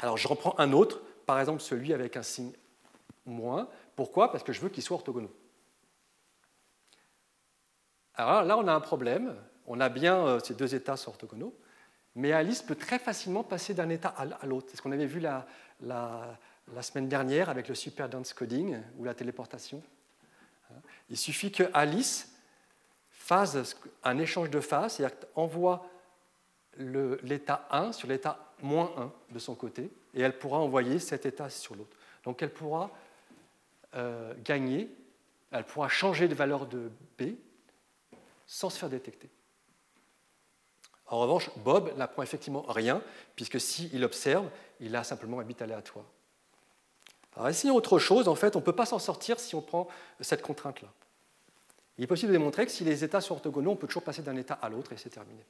Alors, je reprends un autre, par exemple celui avec un signe moins. Pourquoi? Parce que je veux qu'il soit orthogonal. Alors là, on a un problème. On a bien euh, ces deux états sont orthogonaux, mais Alice peut très facilement passer d'un état à l'autre. C'est ce qu'on avait vu la, la, semaine dernière avec le super dense coding ou la téléportation. Il suffit que Alice fasse un échange de phase, c'est-à-dire envoie l'état 1 sur l'état moins 1 de son côté, et elle pourra envoyer cet état sur l'autre. Donc elle pourra euh, gagner, elle pourra changer de valeur de B sans se faire détecter. En revanche, Bob n'apprend effectivement rien, puisque s'il observe, il a simplement un bit aléatoire. Alors essayons autre chose, en fait, on ne peut pas s'en sortir si on prend cette contrainte-là. Il est possible de démontrer que si les états sont orthogonaux, on peut toujours passer d'un état à l'autre et c'est terminé.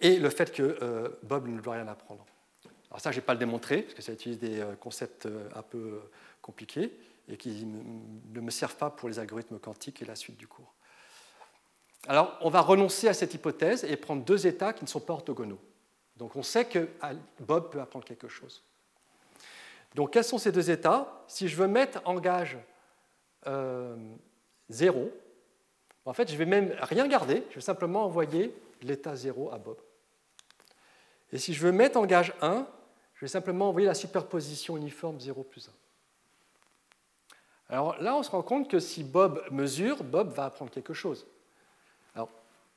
Et le fait que euh, Bob ne doit rien apprendre. Alors ça, je ne vais pas le démontrer, parce que ça utilise des euh, concepts euh, un peu compliqués et qui ne me servent pas pour les algorithmes quantiques et la suite du cours. Alors, on va renoncer à cette hypothèse et prendre deux états qui ne sont pas orthogonaux. Donc, on sait que Bob peut apprendre quelque chose. Donc quels sont ces deux états Si je veux mettre en gage 0, euh, en fait, je vais même rien garder, je vais simplement envoyer l'état 0 à Bob. Et si je veux mettre en gage 1, je vais simplement envoyer la superposition uniforme 0 plus 1. Alors là, on se rend compte que si Bob mesure, Bob va apprendre quelque chose. Alors,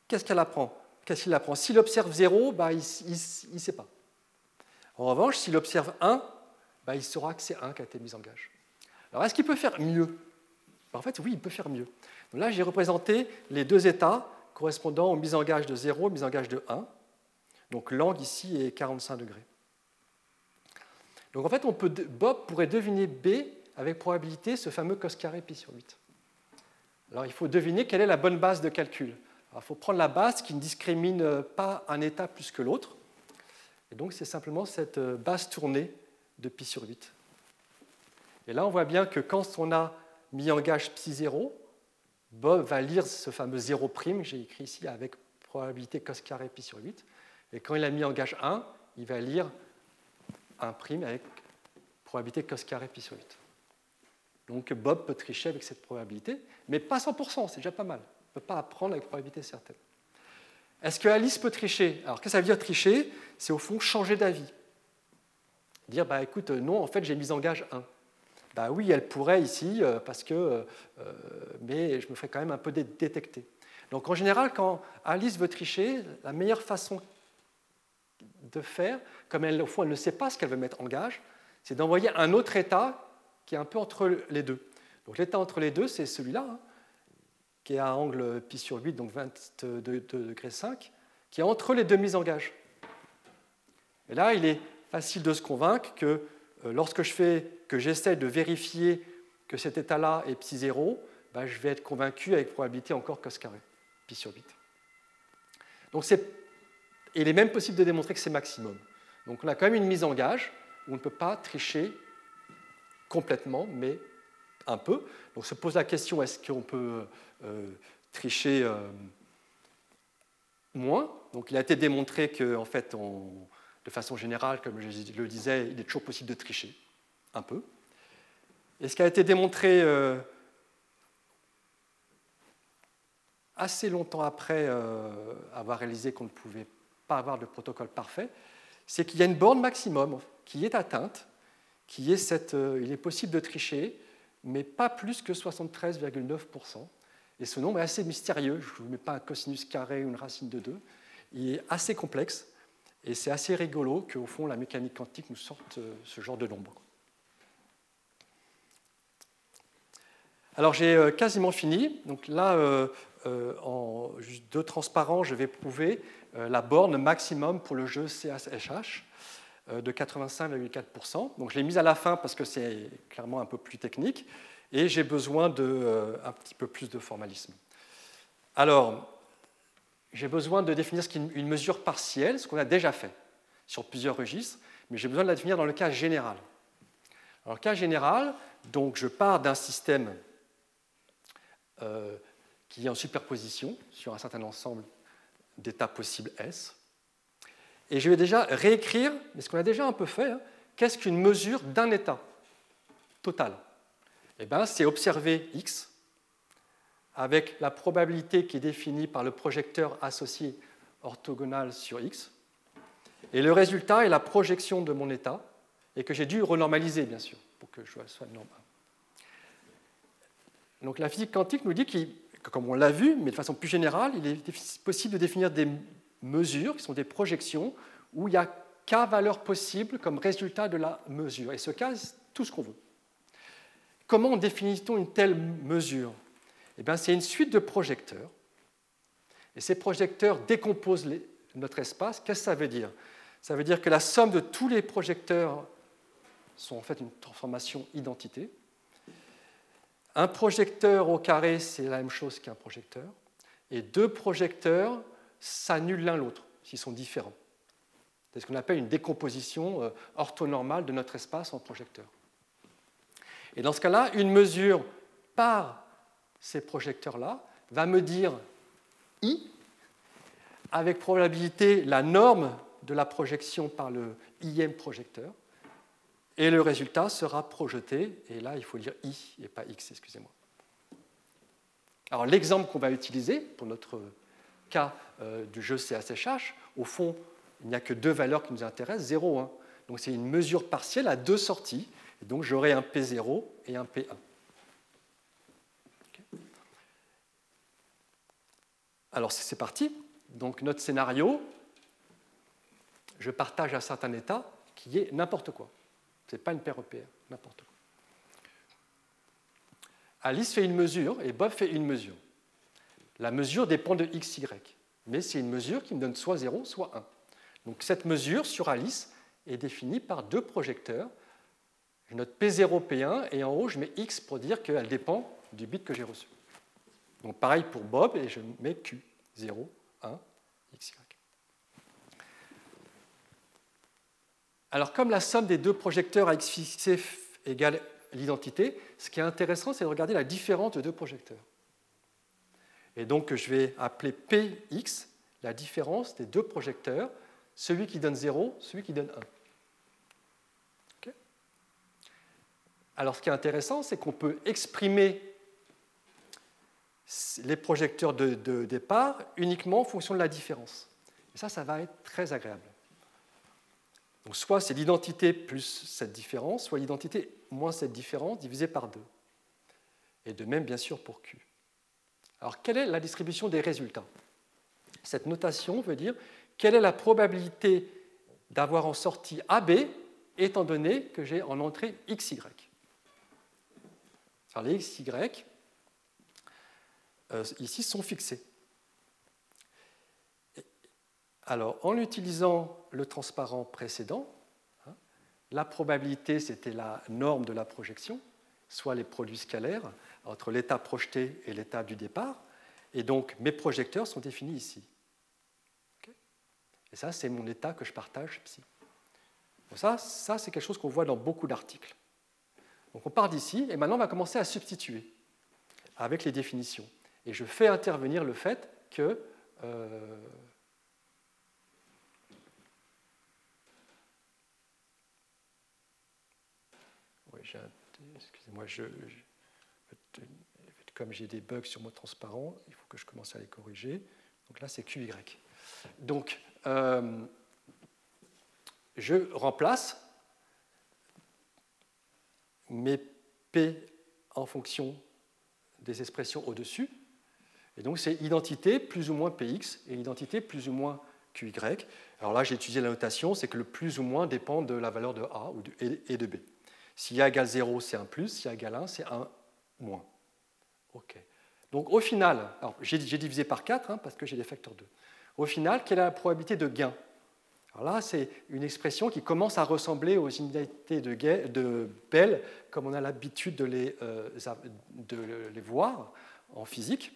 qu'est-ce qu'elle apprend? Qu'est-ce qu'il apprend? S'il observe 0, bah, il ne sait pas. En revanche, s'il observe 1, bah, il saura que c'est 1 qui a été mis en gage. Alors, est-ce qu'il peut faire mieux? En fait, oui, il peut faire mieux. là, j'ai représenté les deux états correspondant aux mises en gage de 0 et mises en gage de 1. Donc, l'angle ici est 45 degrés. Donc, en fait, Bob pourrait deviner B avec probabilité ce fameux cos carré pi sur 8. Alors, il faut deviner quelle est la bonne base de calcul. il faut prendre la base qui ne discrimine pas un état plus que l'autre. Et donc, c'est simplement cette euh, base tournée de pi sur 8. Et là, on voit bien que quand on a mis en gage pi 0, Bob va lire ce fameux 0', j'ai écrit ici avec probabilité cos carré pi sur 8. Et quand il a mis en gage 1, il va lire 1' avec probabilité cos carré pi sur 8. Donc Bob peut tricher avec cette probabilité, mais pas 100%, c'est déjà pas mal. Il ne peut pas apprendre avec probabilité certaine. Est-ce que Alice peut tricher? Alors, qu'est-ce que ça veut dire tricher? C'est au fond changer d'avis. Dire, bah écoute, non, en fait, j'ai mis en gage 1. Bah oui, elle pourrait ici, euh, parce que, euh, euh, mais je me ferais quand même un peu détecter. Donc en général, quand Alice veut tricher, la meilleure façon de faire, comme elle, au fond, elle ne sait pas ce qu'elle veut mettre en gage, c'est d'envoyer un autre état qui est un peu entre les deux. Donc l'état entre les deux, c'est celui-là, hein, qui est à angle pi sur 8, donc 22 degrés 5, qui est entre les deux mises en gage. Et là, il est facile de se convaincre que euh, lorsque je fais, que j'essaie de vérifier que cet état-là est pi 0, bah, je vais être convaincu avec probabilité encore cos carré, pi sur 8. Donc c'est, il est même possible de démontrer que c'est maximum. Donc on a quand même une mise en gage où on ne peut pas tricher complètement, mais un peu. Donc se pose la question est-ce qu'on peut euh, tricher euh, moins? Donc il a été démontré que, en fait, de façon générale, comme je le disais, il est toujours possible de tricher un peu. Et ce qui a été démontré euh, assez longtemps après avoir réalisé qu'on ne pouvait pas avoir de protocole parfait, c'est qu'il y a une borne maximum qui est atteinte qui est cette, euh, il est possible de tricher, mais pas plus que 73,9%. Et ce nombre est assez mystérieux, je ne vous mets pas un cosinus carré ou une racine de 2. Il est assez complexe, et c'est assez rigolo qu'au fond, la mécanique quantique nous sorte euh, ce genre de nombre. Alors j'ai euh, quasiment fini. Donc là, en juste deux transparents, je vais prouver la borne maximum pour le jeu CSH. Euh, de 85,4%. Donc je l'ai mise à la fin parce que c'est clairement un peu plus technique et j'ai besoin d'un euh, petit peu plus de formalisme. Alors, j'ai besoin de définir une mesure partielle, ce qu'on a déjà fait sur plusieurs registres, mais j'ai besoin de la définir dans le cas général. Alors, cas général, donc je pars d'un système euh, qui est en superposition sur un certain ensemble d'états possibles S. Et je vais déjà réécrire, mais ce qu'on a déjà un peu fait, hein, qu'est-ce qu'une mesure d'un état total? Eh bien, C'est observer x avec la probabilité qui est définie par le projecteur associé orthogonal sur x. Et le résultat est la projection de mon état, et que j'ai dû renormaliser, bien sûr, pour que je sois normal. Donc la physique quantique nous dit que, comme on l'a vu, mais de façon plus générale, il est possible de définir des mesures, qui sont des projections, où il y a k valeurs possibles comme résultat de la mesure. Et ce cas, tout ce qu'on veut. Comment définit-on une telle mesure? Eh C'est une suite de projecteurs. Et ces projecteurs décomposent notre espace. Qu'est-ce que ça veut dire? Ça veut dire que la somme de tous les projecteurs sont en fait une transformation identité. Un projecteur au carré, c'est la même chose qu'un projecteur. Et deux projecteurs s'annulent l'un l'autre s'ils sont différents. C'est ce qu'on appelle une décomposition euh, orthonormale de notre espace en projecteur. Et dans ce cas-là, une mesure par ces projecteurs-là va me dire I, avec probabilité la norme de la projection par le IM projecteur, et le résultat sera projeté, et là il faut dire I et pas X, excusez-moi. Alors l'exemple qu'on va utiliser pour notre cas euh, du jeu CSHH, au fond, il n'y a que deux valeurs qui nous intéressent, 0, 1. Donc c'est une mesure partielle à deux sorties, donc j'aurai un P0 et un P1. Alors c'est parti. Donc notre scénario, je partage un certain état qui est n'importe quoi. Ce n'est pas une paire EPR, n'importe quoi. Alice fait une mesure et Bob fait une mesure. La mesure dépend de x, y, mais c'est une mesure qui me donne soit 0, soit 1. Donc cette mesure sur Alice est définie par deux projecteurs. Je note P0, P1, et en haut, je mets X pour dire qu'elle dépend du bit que j'ai reçu. Donc pareil pour Bob, et je mets Q, 0, 1, XY. Alors comme la somme des deux projecteurs à X fixé égale l'identité, ce qui est intéressant, c'est de regarder la différence de deux projecteurs. Et donc je vais appeler Px la différence des deux projecteurs, celui qui donne 0, celui qui donne 1. Alors ce qui est intéressant, c'est qu'on peut exprimer les projecteurs de, départ uniquement en fonction de la différence. Et ça, ça va être très agréable. Donc soit c'est l'identité plus cette différence, soit l'identité moins cette différence divisée par 2. Et de même, bien sûr, pour Q. Alors, quelle est la distribution des résultats? Cette notation veut dire quelle est la probabilité d'avoir en sortie AB étant donné que j'ai en entrée XY. Alors, les XY, euh, ici, sont fixés. Alors, en utilisant le transparent précédent, hein, la probabilité, c'était la norme de la projection, soit les produits scalaires entre l'état projeté et l'état du départ. Et donc, mes projecteurs sont définis ici. et ça, c'est mon état que je partage psi. ça, ça c'est quelque chose qu'on voit dans beaucoup d'articles. Donc, on part d'ici, et maintenant, on va commencer à substituer avec les définitions. Et je fais intervenir le fait que euh, excusez-moi, je, comme j'ai des bugs sur mon transparent, il faut que je commence à les corriger. Donc là, c'est QY. Donc, euh, je remplace mes P en fonction des expressions au-dessus. Et donc, c'est identité plus ou moins PX et identité plus ou moins QY. Alors là, j'ai utilisé la notation, c'est que le plus ou moins dépend de la valeur de A et de B. Si A égale 0, c'est 1 plus, si A égale 1, c'est 1 moins. OK. Donc au final, j'ai divisé par 4 hein, parce que j'ai des facteurs 2. Au final, quelle est la probabilité de gain? Alors là, c'est une expression qui commence à ressembler aux inégalités de, Bell, comme on a l'habitude de, les, euh, de les voir en physique.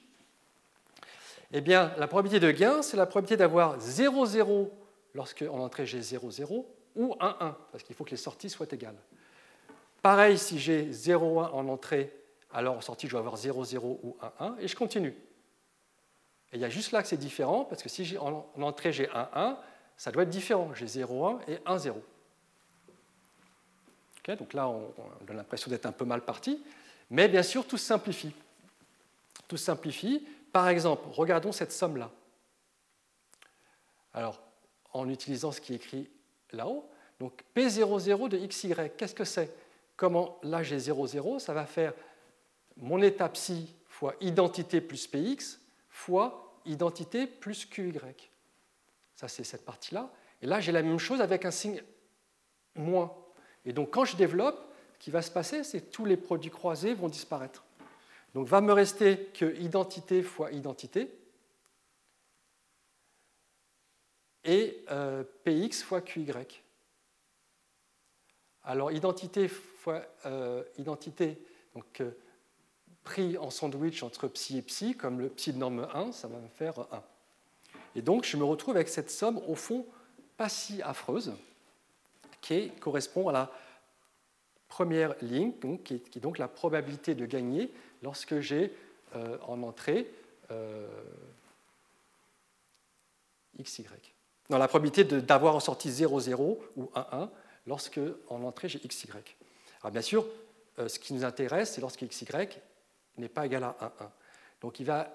Eh bien, la probabilité de gain, c'est la probabilité d'avoir 0, 0 lorsque en entrée j'ai 0, 0 ou 1, 1, parce qu'il faut que les sorties soient égales. Pareil, si j'ai 0,1 en entrée, alors en sortie, je vais avoir 0,0 ou 1,1, et je continue. Et il y a juste là que c'est différent, parce que si en entrée j'ai 1,1, ça doit être différent. J'ai 0,1 et 1,0. donc là, on, a l'impression d'être un peu mal parti, mais bien sûr, tout simplifie. Tout se simplifie. Par exemple, regardons cette somme-là. Alors, en utilisant ce qui est écrit là-haut, donc P00 de XY, qu'est-ce que c'est? Comment là j'ai 0, 0, ça va faire mon état psi fois identité plus px fois identité plus qy. Ça, c'est cette partie-là. Et là, j'ai la même chose avec un signe moins. Et donc, quand je développe, ce qui va se passer, c'est que tous les produits croisés vont disparaître. Donc, va me rester que identité fois identité et euh, px fois qy. Alors, identité fois euh, identité, donc euh, pris en sandwich entre psi et psi, comme le psi de norme 1, ça va me faire 1. Et donc, je me retrouve avec cette somme, au fond, pas si affreuse, qui correspond à la première ligne, qui, est, donc la probabilité de gagner lorsque j'ai euh, en entrée xy. Non, la probabilité d'avoir en sortie 0, 0 ou 1, 1 lorsque en entrée j'ai xy. Alors bien sûr, euh, ce qui nous intéresse, c'est lorsque xy n'est pas égal à 1, 1. Donc il va,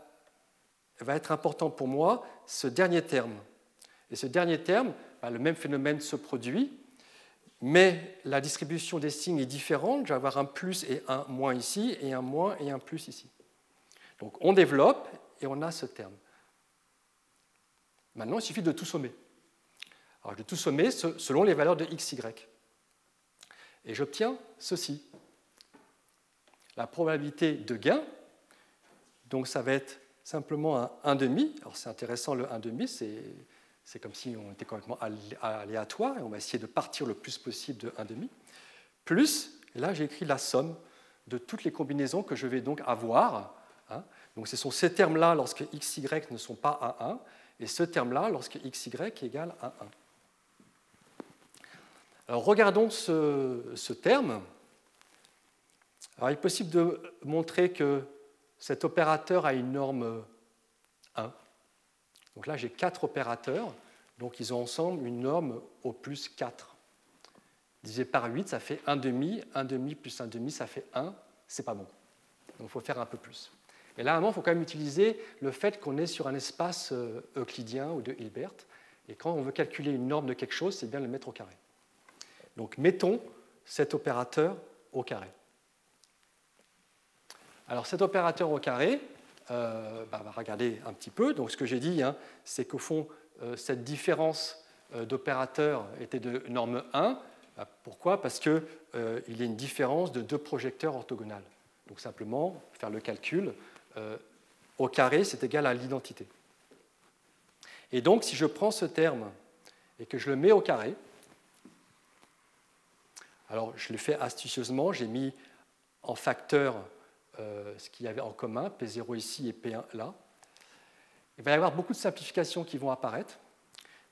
être important pour moi ce dernier terme. Et ce dernier terme, bah, le même phénomène se produit, mais la distribution des signes est différente. Je vais avoir un plus et un moins ici, et un moins et un plus ici. Donc on développe et on a ce terme. Maintenant, il suffit de tout sommer. Alors, je tout sommer selon les valeurs de x, y. Et j'obtiens ceci. La probabilité de gain, donc ça va être simplement un 1,5. Alors c'est intéressant, le 1,5, c'est comme si on était complètement aléatoire, et on va essayer de partir le plus possible de 1,5. Plus, là j'ai écrit la somme de toutes les combinaisons que je vais donc avoir. Hein. Donc ce sont ces termes-là lorsque x, y ne sont pas à 1, et ce terme-là lorsque x, y égale à 1. Alors regardons ce, terme. Alors, il est possible de montrer que cet opérateur a une norme 1. Donc là, j'ai quatre opérateurs, donc ils ont ensemble une norme au plus 4. Divisé par 8, ça fait 1 demi, 1 demi plus 1 demi, ça fait 1, c'est pas bon. Donc il faut faire un peu plus. Et là, il faut quand même utiliser le fait qu'on est sur un espace euh, euclidien ou de Hilbert. Et quand on veut calculer une norme de quelque chose, c'est bien de le mettre au carré. Donc mettons cet opérateur au carré. Alors cet opérateur au carré, euh, bah, regarder un petit peu. Donc ce que j'ai dit, hein, c'est qu'au fond, euh, cette différence euh, d'opérateurs était de norme 1. Bah, pourquoi? Parce qu'il y a une différence de deux projecteurs orthogonales. Donc simplement, faire le calcul, au carré, c'est égal à l'identité. Et donc, si je prends ce terme et que je le mets au carré, alors, je l'ai fait astucieusement, j'ai mis en facteur euh, ce qu'il y avait en commun, P0 ici et P1 là. Il va y avoir beaucoup de simplifications qui vont apparaître.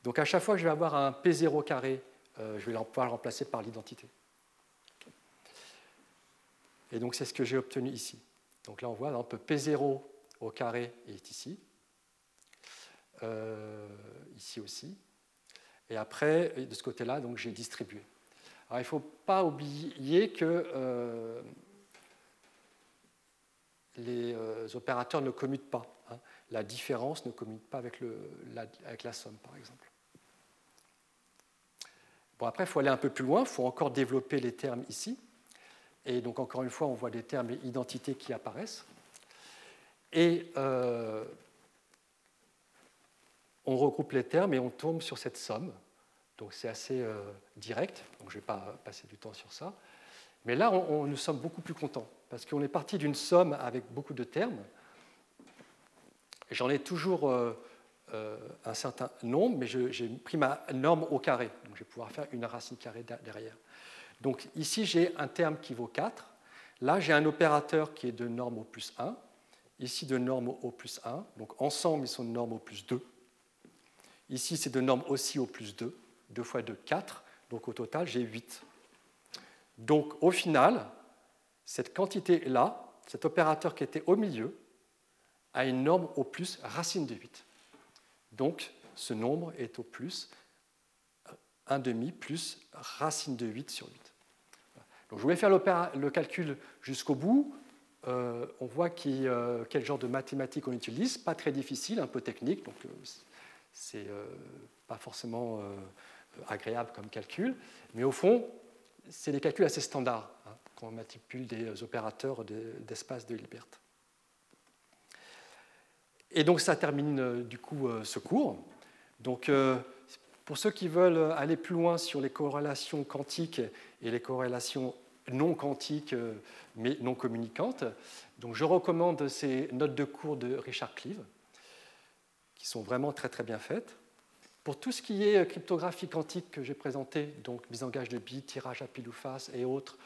Donc, à chaque fois que je vais avoir un P0 carré, euh, je vais pouvoir le remplacer par l'identité. Et donc, c'est ce que j'ai obtenu ici. Donc là, on voit, peu P0 au carré est ici. Euh, ici aussi. Et après, de ce côté-là, j'ai distribué il ne faut pas oublier que euh, les euh, opérateurs ne commutent pas. Hein. La différence ne commute pas avec, la, somme, par exemple. Bon, après, il faut aller un peu plus loin, il faut encore développer les termes ici. Et donc, encore une fois, on voit des termes et identités qui apparaissent. Et euh, on regroupe les termes et on tombe sur cette somme. Donc c'est assez euh, direct, donc je ne vais pas passer du temps sur ça. Mais là, nous sommes beaucoup plus contents, parce qu'on est parti d'une somme avec beaucoup de termes. J'en ai toujours euh, euh, un certain nombre, mais j'ai pris ma norme au carré, donc je vais pouvoir faire une racine carrée derrière. Donc ici, j'ai un terme qui vaut 4. Là, j'ai un opérateur qui est de norme au plus 1. Ici, de norme au plus 1. Donc ensemble, ils sont de norme au plus 2. Ici, c'est de norme aussi au plus 2. 2 fois 2, 4. Donc au total, j'ai 8. Donc au final, cette quantité-là, cet opérateur qui était au milieu, a une norme au plus racine de 8. Donc ce nombre est au plus 1 demi plus racine de 8 sur 8. Donc, je voulais faire le calcul jusqu'au bout. Euh, on voit euh, quel genre de mathématiques on utilise. Pas très difficile, un peu technique, donc euh, c'est pas forcément agréable comme calcul, mais au fond, c'est des calculs assez standards hein, quand on manipule des opérateurs d'espace de, Hilbert. Et donc ça termine euh, du coup euh, ce cours. Donc euh, pour ceux qui veulent aller plus loin sur les corrélations quantiques et les corrélations non quantiques mais non communicantes, donc je recommande ces notes de cours de Richard Cleave, qui sont vraiment très très bien faites. Pour tout ce qui est cryptographie quantique que j'ai présenté, donc mise en gage de bits, tirage à pile ou face et autres,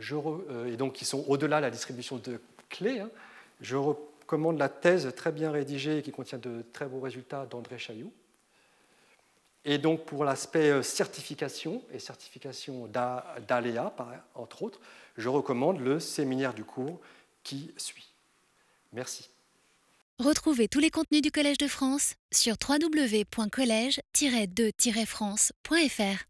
euh, et donc qui sont au-delà de la distribution de clés, hein, je recommande la thèse très bien rédigée et qui contient de très beaux résultats d'André Chailloux. Et donc pour l'aspect euh, certification et certification d'ALEA, entre autres, je recommande le séminaire du cours qui suit. Merci. Retrouvez tous les contenus du Collège de France sur www.colège-2-france.fr.